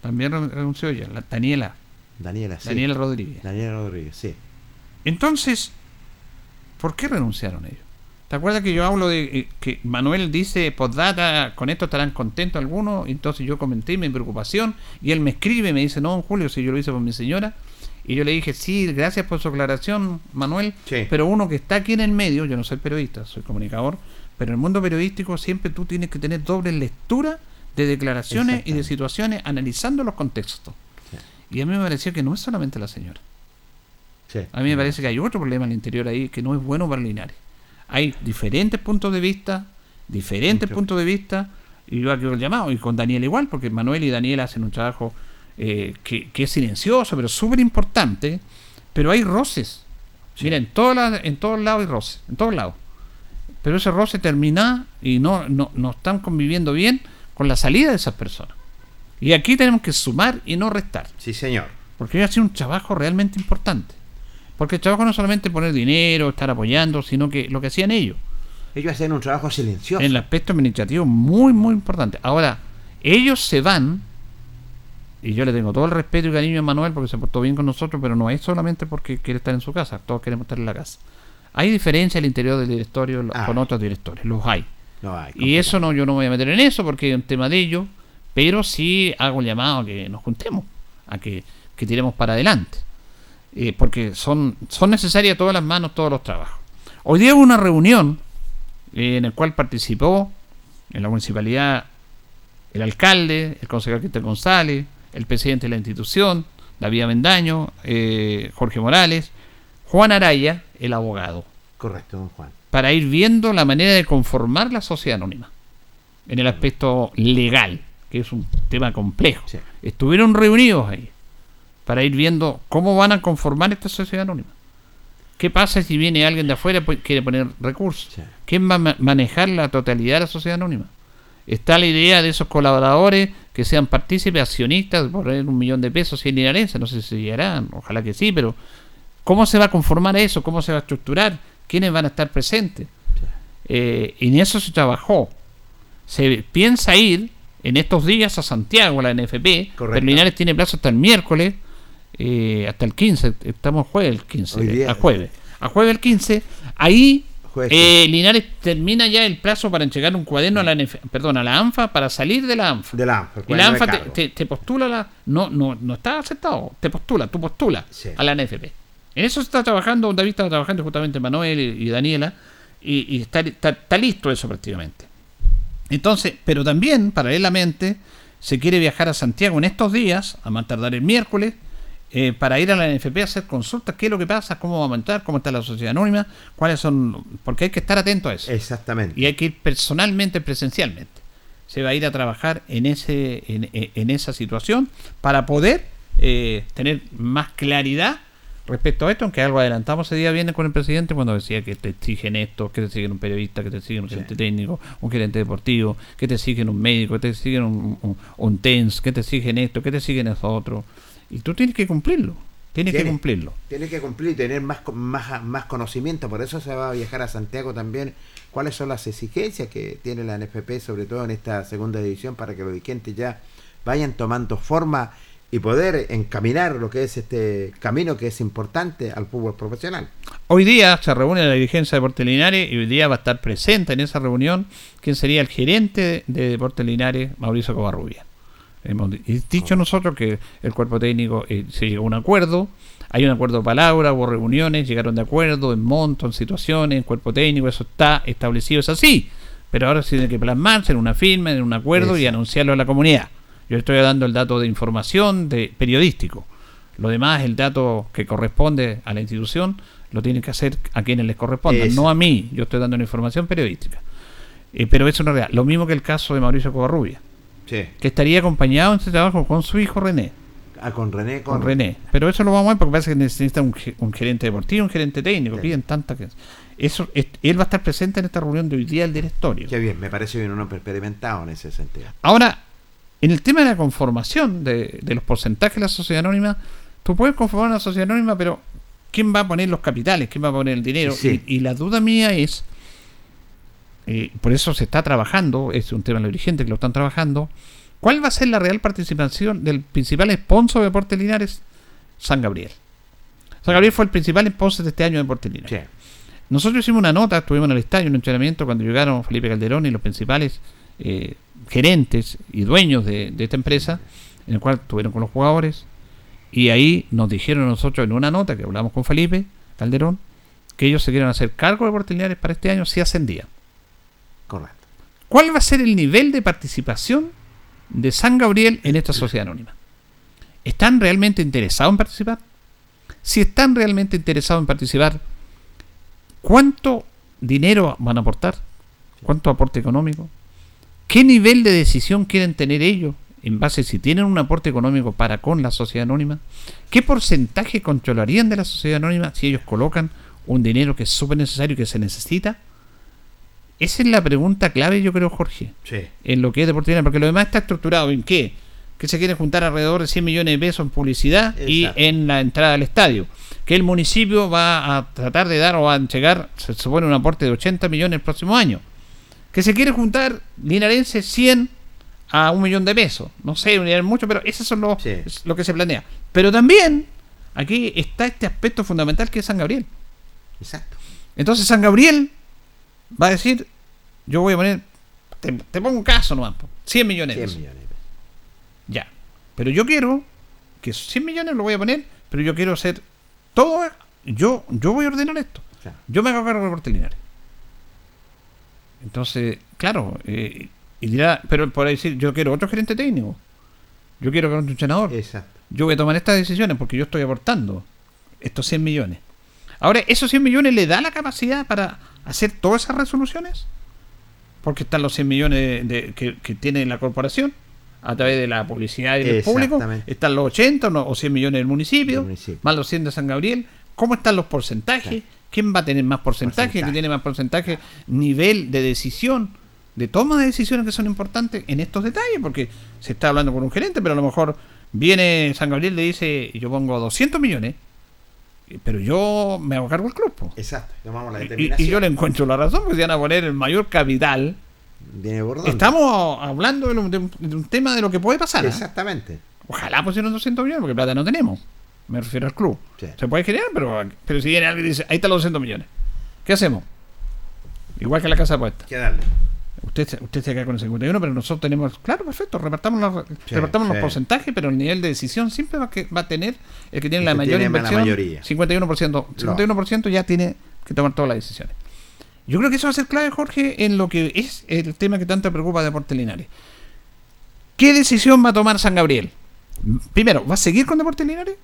También ren- renunció ella, la Daniela. Daniela, sí. Daniela Rodríguez. Daniela Rodríguez, sí. Entonces, ¿por qué renunciaron ellos? ¿Te acuerdas que yo hablo de eh, que Manuel dice, postdata, con esto estarán contentos algunos? Entonces yo comenté mi preocupación y él me escribe, me dice, no, don Julio, si yo lo hice por mi señora. Y yo le dije, sí, gracias por su aclaración, Manuel. Sí. Pero uno que está aquí en el medio, yo no soy periodista, soy comunicador, pero en el mundo periodístico siempre tú tienes que tener doble lectura de declaraciones y de situaciones analizando los contextos. Y a mí me pareció que no es solamente la señora. Sí. A mí me parece que hay otro problema al interior ahí que no es bueno para Linares. Hay diferentes puntos de vista, diferentes Mucho. puntos de vista, y yo aquí el llamado, y con Daniel igual, porque Manuel y Daniel hacen un trabajo eh, que, que es silencioso, pero súper importante, pero hay roces. Mira, en, todas en todos lados hay roces, en todos lados. Pero ese roce termina y no, no, no están conviviendo bien con la salida de esas personas. Y aquí tenemos que sumar y no restar. Sí, señor. Porque ellos hacen un trabajo realmente importante. Porque el trabajo no es solamente poner dinero, estar apoyando, sino que lo que hacían ellos. Ellos hacen un trabajo silencioso. En el aspecto administrativo muy, muy importante. Ahora, ellos se van, y yo le tengo todo el respeto y cariño a Manuel porque se portó bien con nosotros, pero no es solamente porque quiere estar en su casa, todos queremos estar en la casa. Hay diferencia al interior del directorio Ah. con otros directores, los hay. No hay. Y eso no, yo no me voy a meter en eso porque es un tema de ellos, pero sí hago un llamado a que nos juntemos, a que, que tiremos para adelante. Eh, porque son, son necesarias todas las manos, todos los trabajos. Hoy día hubo una reunión eh, en la cual participó en la municipalidad el alcalde, el concejal Cristian González, el presidente de la institución, David Avendaño, eh, Jorge Morales, Juan Araya, el abogado Correcto, don Juan. para ir viendo la manera de conformar la sociedad anónima en el aspecto legal, que es un tema complejo. Sí. Estuvieron reunidos ahí para ir viendo cómo van a conformar esta sociedad anónima. ¿Qué pasa si viene alguien de afuera y quiere poner recursos? Sí. ¿Quién va a ma- manejar la totalidad de la sociedad anónima? Está la idea de esos colaboradores que sean partícipes, accionistas, por poner un millón de pesos y en Linarense, no sé si llegarán, ojalá que sí, pero ¿cómo se va a conformar eso? ¿Cómo se va a estructurar? ¿Quiénes van a estar presentes? Eh, y en eso se trabajó. Se piensa ir en estos días a Santiago, a la NFP. Correcto. pero Linares tiene plazo hasta el miércoles, eh, hasta el 15. Estamos jueves el 15, Hoy día. a jueves. A jueves el 15. Ahí eh, Linares termina ya el plazo para entregar un cuaderno a la NF, perdón, a la ANFA para salir de la ANFA. De la ANFA, el y la ANFA te, cargo. te- te postula la, no, no, no está aceptado, te postula, tú postula Sí. a la NFP. En eso se está trabajando, David está trabajando justamente Manuel y, y Daniela, y, y está, está- está listo eso prácticamente. Entonces, pero también, paralelamente, se quiere viajar a Santiago en estos días, a más tardar el miércoles, eh, para ir a la NFP a hacer consultas, qué es lo que pasa, cómo va a aumentar, cómo está la sociedad anónima, cuáles son, porque hay que estar atento a eso. Exactamente. Y hay que ir personalmente, presencialmente. Se va a ir a trabajar en, ese, en- en esa situación para poder eh, tener más claridad respecto a esto, aunque algo adelantamos ese día viene con el presidente cuando decía que te exigen esto, que te siguen un periodista, que te siguen un gerente técnico, un gerente deportivo, que te siguen un médico, que te siguen un, un, un TENS, que te siguen esto, que te siguen eso otro. Y tú tienes que cumplirlo. Tiene, que cumplirlo. Tiene que cumplir y tener más, más, más conocimiento. Por eso se va a viajar a Santiago también. ¿Cuáles son las exigencias que tiene la NFP, sobre todo en esta segunda división, para que los dirigentes ya vayan tomando forma y poder encaminar lo que es este camino que es importante al fútbol profesional? Hoy día se reúne la dirigencia de Deportes Linares y hoy día va a estar presente en esa reunión quien sería el gerente de Deportes Linares, Mauricio Covarrubia. Hemos dicho nosotros que el cuerpo técnico eh, se llegó a un acuerdo, hay un acuerdo de palabra, hubo reuniones, llegaron de acuerdo en monto, en situaciones, en cuerpo técnico, eso está establecido, es así. Pero ahora se tiene que plasmarse en una firma, en un acuerdo y anunciarlo a la comunidad. Yo estoy dando el dato de información de periodístico. Lo demás, el dato que corresponde a la institución, lo tienen que hacer a quienes les corresponda, no a mí. Yo estoy dando una información periodística. Eh, pero eso no es real. Lo mismo que el caso de Mauricio Covarrubia que estaría acompañado en este trabajo con su hijo René. Ah, con René. Con, René. Pero eso lo vamos a ver porque parece que necesita un, gerente deportivo, un gerente técnico. Piden tantas que. Eso, él va a estar presente en esta reunión de hoy día del directorio. Qué bien, me parece bien un hombre experimentado en ese sentido. Ahora, en el tema de la conformación de, los porcentajes de la sociedad anónima, tú puedes conformar una sociedad anónima, pero ¿quién va a poner los capitales? ¿Quién va a poner el dinero? Y, la duda mía es, eh, por eso se está trabajando, es un tema de los dirigentes que lo están trabajando, ¿cuál va a ser la real participación del principal sponsor de Deportes Linares? San Gabriel. San Gabriel fue el principal sponsor de este año de Deportes Linares. Nosotros hicimos una nota, estuvimos en el estadio, en un entrenamiento, cuando llegaron Felipe Calderón y los principales eh, gerentes y dueños de, esta empresa, en el cual estuvieron con los jugadores, y ahí nos dijeron nosotros en una nota que hablamos con Felipe Calderón, que ellos se quieren hacer cargo de Deportes Linares para este año si ascendían. Correcto. ¿Cuál va a ser el nivel de participación de San Gabriel en esta sociedad anónima? ¿Están realmente interesados en participar? Si están realmente interesados en participar, ¿cuánto dinero van a aportar? ¿Cuánto aporte económico? ¿Qué nivel de decisión quieren tener ellos en base si tienen un aporte económico para con la sociedad anónima? ¿Qué porcentaje controlarían de la sociedad anónima si ellos colocan un dinero que es súper necesario y que se necesita? Esa es la pregunta clave, yo creo, Jorge. En lo que es Deportivo porque lo demás está estructurado en qué? Que se quiere juntar alrededor de 100 millones de pesos en publicidad y en la entrada al estadio. Que el municipio va a tratar de dar o a entregar, se supone, un aporte de 80 millones el próximo año. Que se quiere juntar linarense 100 a un millón de pesos. No sé, mucho, pero eso es lo, que se planea. Pero también aquí está este aspecto fundamental que es San Gabriel. Exacto. Entonces San Gabriel va a decir, yo voy a poner, te, pongo un caso nomás, 100 millones. 100 millones. Ya. Pero yo quiero que 100 millones lo voy a poner, pero yo quiero hacer todo, yo, yo voy a ordenar esto. Yo me hago cargo de Portelinares. Entonces, claro, eh, y dirá, pero por decir, yo quiero otro gerente técnico. Yo quiero que un entrenador. Exacto. Yo voy a tomar estas decisiones porque yo estoy aportando estos 100 millones. Ahora, ¿esos 100 millones le da la capacidad para hacer todas esas resoluciones? Porque están los 100 millones de, que, tiene la corporación a través de la publicidad y del público. Están los 80 o 100 millones del municipio, más los 100 de San Gabriel. ¿Cómo están los porcentajes? ¿Quién va a tener más porcentaje? ¿Quién tiene más porcentaje? Nivel de decisión, de toma de decisiones que son importantes en estos detalles, porque se está hablando con un gerente, pero a lo mejor viene San Gabriel y le dice, yo pongo 200 millones pero yo me hago cargo del club. Exacto, y, yo le encuentro la razón, porque si van a poner el mayor capital. Estamos hablando de un, tema de lo que puede pasar. ¿eh? Exactamente. Ojalá pusieran 200 millones, porque plata no tenemos. Me refiero al club. Se puede generar, pero, pero si viene alguien y dice, ahí están los 200 millones. ¿Qué hacemos? Igual que la casa apuesta. ¿Qué darle? Usted, usted se queda con el 51, pero nosotros tenemos, claro, perfecto, repartamos, repartamos los porcentajes, pero el nivel de decisión siempre va, que, va a tener el que tiene la mayor inversión. La 51%, 51% ya tiene que tomar todas las decisiones. Yo creo que eso va a ser clave, Jorge, en lo que es el tema que tanto preocupa a Deportes Linares. ¿Qué decisión va a tomar San Gabriel? Primero, ¿va a seguir con Deportes Linares?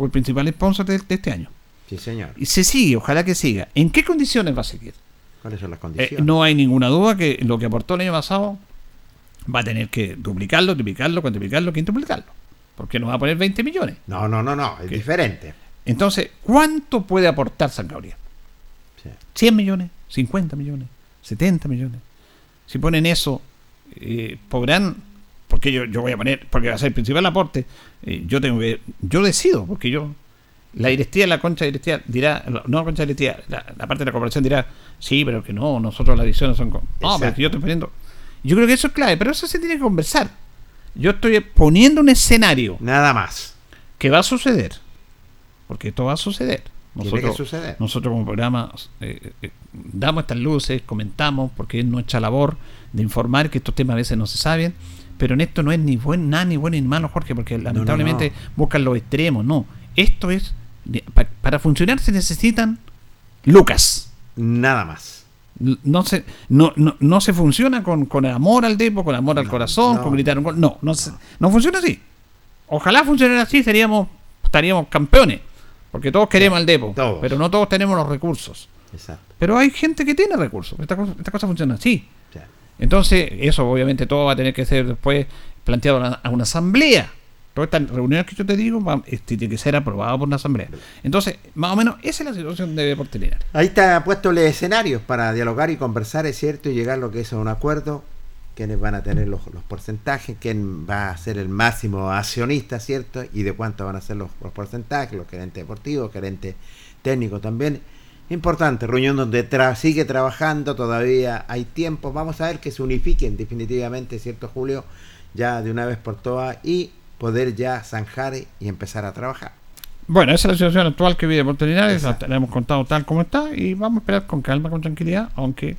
O el principal sponsor de, de este año. Sí, señor. Y se sigue, ojalá que siga. ¿En qué condiciones va a seguir? ¿Cuáles son las condiciones? Eh, no hay ninguna duda que lo que aportó el año pasado va a tener que duplicarlo, triplicarlo, cuantiplicarlo, quintuplicarlo. Porque no va a poner 20 millones. No, no, no, no, es diferente. Entonces, ¿cuánto puede aportar San Gabriel? 100 millones, 50 millones, 70 millones. Si ponen eso, eh, podrán, porque yo, yo voy a poner, porque va a ser el principal aporte, eh, yo tengo que, yo decido, porque yo, La directiva, la concha directiva dirá, no la concha directiva, la, la parte de la corporación dirá, sí, pero que no, nosotros las decisiones son... con-". No, pero que yo estoy poniendo... Yo creo que eso es clave, pero eso se tiene que conversar. Yo estoy poniendo un escenario. Nada más. Que va a suceder. Porque esto va a suceder. Tiene que suceder. Nosotros como programa eh, eh, damos estas luces, comentamos, porque es nuestra labor de informar que estos temas a veces no se saben, pero en esto no es ni buen, nada ni bueno ni malo, Jorge, porque lamentablemente buscan los extremos, no. Esto es, pa- para funcionar se necesitan lucas. Nada más. No se, no, no, no se funciona con, con amor al depo, con amor al corazón, no. con gritar un gol. No, no, se- no funciona así. Ojalá funcionara así, seríamos, estaríamos campeones. Porque todos queremos al depo, pero no todos tenemos los recursos. Exacto. Pero hay gente que tiene recursos. Esta cosa, esta cosa funciona así. Entonces, eso obviamente todo va a tener que ser después planteado a una, asamblea. Todas estas reuniones que yo te digo va- este, tiene que ser aprobado por una asamblea. Entonces, más o menos, esa es la situación de Deportes. Ahí está puesto el escenario para dialogar y conversar, es cierto, y llegar a lo que es a un acuerdo. Quiénes van a tener los, los porcentajes, quién va a ser el máximo accionista, ¿cierto? Y de cuánto van a ser los, los porcentajes, los gerentes deportivos, gerentes técnicos también. Importante, reunión donde tra- sigue trabajando, todavía hay tiempo. Vamos a ver que se unifiquen definitivamente, ¿cierto, Julio? Ya de una vez por todas y poder ya zanjar y empezar a trabajar. Bueno, esa es la situación actual que vive Deportes Linares. La, la hemos contado tal como está y vamos a esperar con calma, con tranquilidad, aunque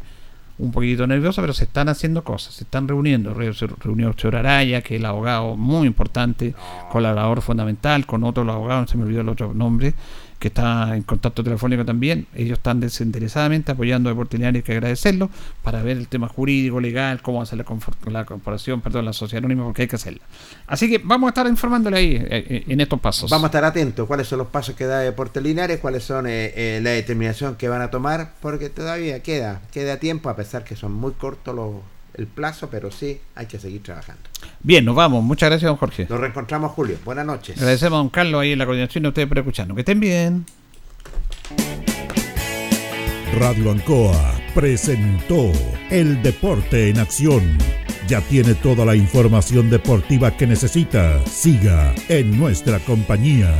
un poquito nervioso, pero se están haciendo cosas, se están reuniendo. Re- Se reunió Chor Araya, que es el abogado muy importante, colaborador fundamental, con otro abogado, se me olvidó el otro nombre, que está en contacto telefónico también. Ellos están desinteresadamente apoyando a Deportes Linares, que agradecerlo, para ver el tema jurídico, legal, cómo hacer la corporación, perdón, la sociedad anónima, porque hay que hacerla. Así que vamos a estar informándole ahí eh, eh, en estos pasos. Vamos a estar atentos cuáles son los pasos que da Deportes Linares, cuáles son eh, eh, la determinación que van a tomar, porque todavía queda, queda tiempo, a pesar que son muy cortos los, el plazo, pero sí hay que seguir trabajando. Bien, nos vamos. Muchas gracias, don Jorge. Nos reencontramos, Julio. Buenas noches. Agradecemos a don Carlos ahí en la coordinación y a ustedes por escucharnos. Que estén bien. Radio Ancoa presentó El Deporte en Acción. Ya tiene toda la información deportiva que necesita. Siga en nuestra compañía.